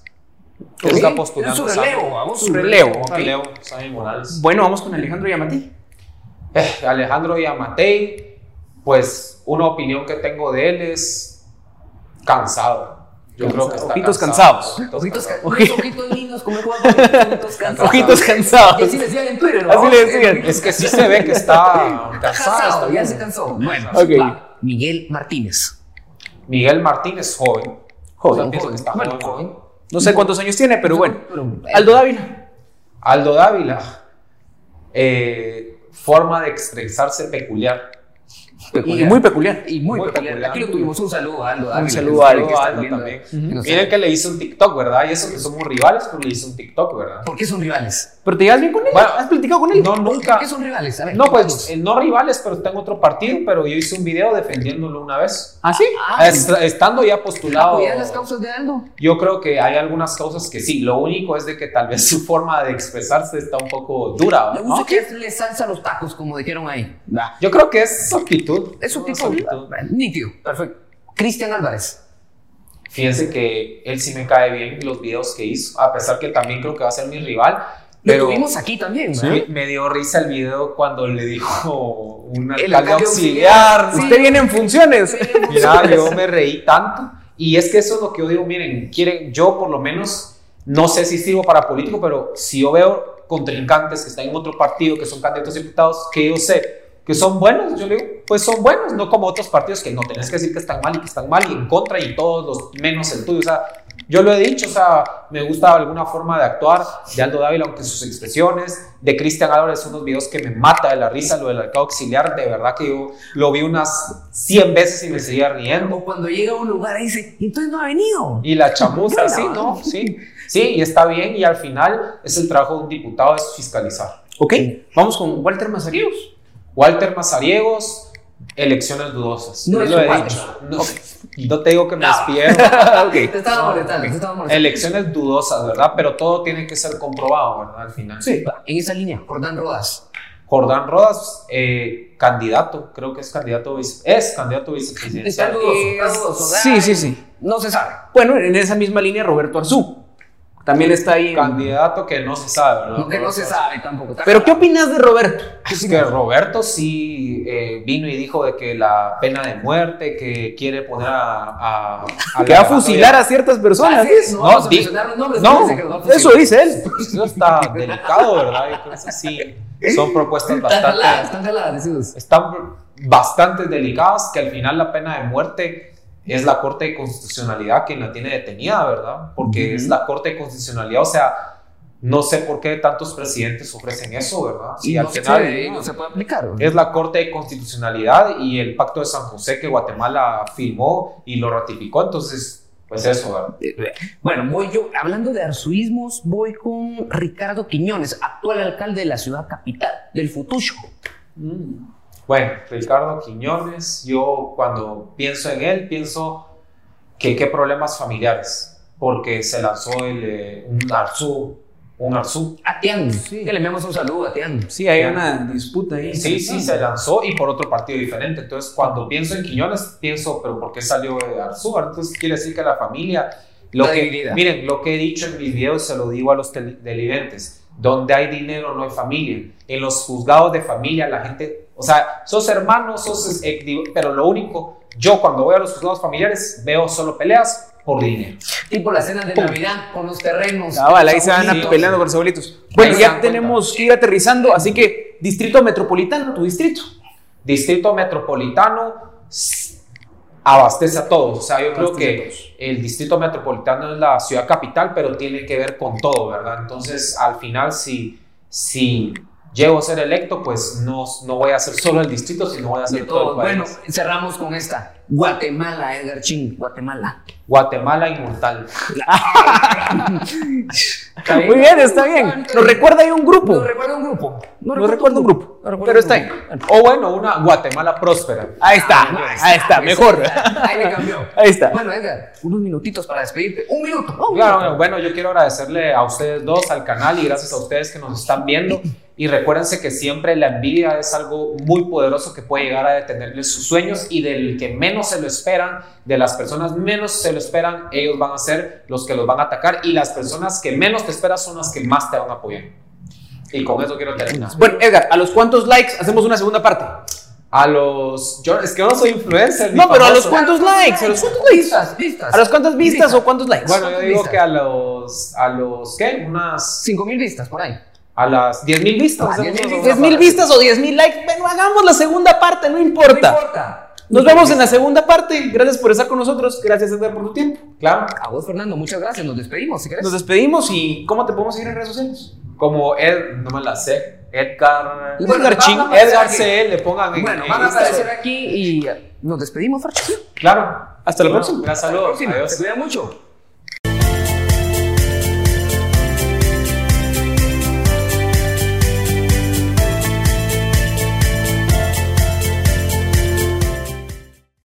Que Ok, está postulando. Su Sammy. relevo, vamos. Su relevo. Un ok. relevo, Sammy Morales. Bueno, vamos con Alejandro Yamatí. Eh, Alejandro Yamatei, pues una opinión que tengo de él es cansado. Yo creo que está Ojitos cansado. cansados. Ojitos, ca- Ok. unos ojitos lindos, como de ojitos cansados. Ojitos Y cansados. así decían en Twitter. ¿no? Así le decían. Es que sí se ve que está cansado. Cansado, ya se cansó. Bueno, Ok. va. Miguel Martínez. Miguel Martínez, joven. Joven, O sea, pienso que está joven. joven. No sé cuántos años tiene, pero bueno. Aldo Dávila. Aldo Dávila, eh, forma de expresarse peculiar. Y muy peculiar. Y muy, Muy peculiar. peculiar. Aquí lo tuvimos. Un saludo a Aldo. Un saludo a Aldo, que está Aldo viendo- también. Miren que le hizo un TikTok, ¿verdad? Y eso que somos rivales, pero le hizo un TikTok, ¿verdad? ¿Por qué son rivales? ¿Pero te llevas bien con él? Bueno, ¿Has platicado con él? No, ¿Por nunca. qué son rivales? A ver, No, pues eh, no rivales, pero está en otro partido, pero yo hice un video defendiéndolo una vez. ¿Ah, sí? Ah, Est- estando ya postulado. ¿Apoyas las causas de Aldo? Yo creo que hay algunas causas que sí. Lo único es de que tal vez (laughs) su forma de expresarse está un poco dura. Le ¿no? gusta que le salsa los tacos, como dijeron ahí. Va. Yo creo que es su actitud. Es un tipo nítido. Perfecto. Cristian Álvarez. Fíjense que él sí me cae bien los videos que hizo, a pesar que también creo que va a ser mi rival. Lo Pero tuvimos aquí también, ¿verdad? me, me dio risa el video cuando le dijo (laughs) un alcalde alcalde auxiliar. auxiliar. Usted viene en funciones. Mira, yo me reí tanto. Y es que eso es lo que yo digo, miren, quieren, yo por lo menos no sé si sirvo para político, pero si yo veo contrincantes que están en otro partido, que son candidatos a diputados, que yo sé que son buenos, yo le digo, pues son buenos, no como otros partidos que no tenés que decir que están mal y que están mal y en contra y todos los menos el tuyo. O sea, yo lo he dicho, o sea, me gusta alguna forma de actuar de Aldo Dávila, aunque sus expresiones, de Cristian Álvarez, unos videos que me mata de la risa, lo del arcado auxiliar, de verdad que yo lo vi unas 100 veces y me seguía riendo. O cuando llega a un lugar y dice, entonces no ha venido. Y la chamuza, (laughs) sí, ¿no? Sí, sí, y está bien, y al final es el trabajo de un diputado, es fiscalizar. Ok, vamos con Walter Mazariegos. Walter Mazariegos, elecciones dudosas. No, lo he dicho. No, te digo que me despierto. (laughs) okay. Te estaba molestando, te estaba molestando. Elecciones dudosas, ¿verdad? Pero todo tiene que ser comprobado, ¿verdad? Al final. Sí, en esa línea, Jordán Rodas. Jordán Rodas, eh, candidato, creo que es candidato, es candidato vicepresidencial. Sí, sí, sí. No se sabe. Bueno, en esa misma línea, Roberto Arzú. También está ahí. Candidato que no se sabe, ¿verdad? No, que no se sabe tampoco. Pero ¿qué opinas de Roberto? Es que Roberto sí eh, vino y dijo de que la pena de muerte, que quiere poner a... a, que va a fusilar a ciertas personas. no, no, no eso dice él. Eso está delicado, ¿verdad? Yo que sí son propuestas bastante... Están jaladas, están Están bastante delicadas, que al final la pena de muerte es la Corte de Constitucionalidad quien la tiene detenida, ¿verdad? Porque es la Corte de Constitucionalidad, o sea, no sé por qué tantos presidentes ofrecen eso, ¿verdad? Y al final no se puede aplicar. Es la Corte de Constitucionalidad y el Pacto de San José que Guatemala firmó y lo ratificó, entonces, pues eso, ¿verdad? Bueno, voy yo, hablando de arzuismos, voy con Ricardo Quiñones, actual alcalde de la ciudad capital, del Futucho. Mm. Bueno, Ricardo Quiñones, yo cuando pienso en él, pienso que qué problemas familiares, porque se lanzó el, eh, un Arzú, un Arzú. Atián, sí. que le enviamos un saludo a Atián. Sí, hay una disputa ahí. Sí, sí, se lanzó y por otro partido diferente. Entonces, cuando pienso en Quiñones, pienso, pero ¿por qué salió Arzú? Entonces, quiere decir que la familia... Lo que, miren, lo que he dicho en mis videos se lo digo a los delibentes. Donde hay dinero no hay familia. En los juzgados de familia la gente o sea, sos hermanos, sos, eh, pero lo único, yo cuando voy a los juzgados familiares veo solo peleas por dinero. Tipo las cenas de Navidad con los terrenos. Ah, vale, ahí se van peleando con los abuelitos. Bueno, ya tenemos que ir aterrizando, así que Distrito Metropolitano, tu distrito. Distrito Metropolitano abastece a todos. O sea, yo creo que el Distrito Metropolitano es la ciudad capital, pero tiene que ver con todo, ¿verdad? Entonces, al final, si, si llego a ser electo, pues no, no voy a hacer solo el distrito, sino voy a hacer todo, el país. Bueno, cerramos con esta. Guatemala, Edgar Ching, Guatemala. Guatemala inmortal. (laughs) Muy bien, está bien. Nos recuerda ahí un grupo. Nos recuerda un grupo. Nos recuerda un grupo. Pero está bien. O bueno, una Guatemala próspera. Ahí está, ahí está, mejor. Ahí le cambió. Ahí está. Bueno, Edgar, unos minutitos para despedirte. Un minuto. claro, bueno, yo quiero agradecerle a ustedes dos, al canal y gracias a ustedes que nos están viendo. Y recuérdense que siempre la envidia es algo muy poderoso que puede llegar a detenerles sus sueños y del que menos se lo esperan, de las personas menos se lo esperan, ellos van a ser los que los van a atacar y las personas que menos te esperas son las que más te van a apoyar. Y con eso quiero terminar. Bueno, Edgar, ¿a los cuántos likes hacemos una segunda parte? A los. Yo, es que no soy influencer. No, pero a los cuántos likes. A los cuántos vistas. vistas. A los cuántas vistas, o cuántos likes. Bueno, yo digo que a los. A los. ¿Qué? Unas. 5 mil vistas por ahí a las 10 mil vistas. Ah, 10 mil vistas o 10 mil likes. Bueno, hagamos la segunda parte, no importa. No importa. Nos vemos en la segunda parte. Gracias por estar con nosotros. Gracias, Edgar, por tu tiempo. Claro. A vos, Fernando, muchas gracias. Nos despedimos, si querés. Nos despedimos y ¿cómo te podemos seguir en redes sociales? Como Ed, no me la sé. Edgar. Edgar Ching. Edgar CL, le pongan en Bueno, van a aparecer aquí y nos despedimos, Farchín. Claro. Hasta la próxima. Un saludo. Adiós. Se cuida mucho.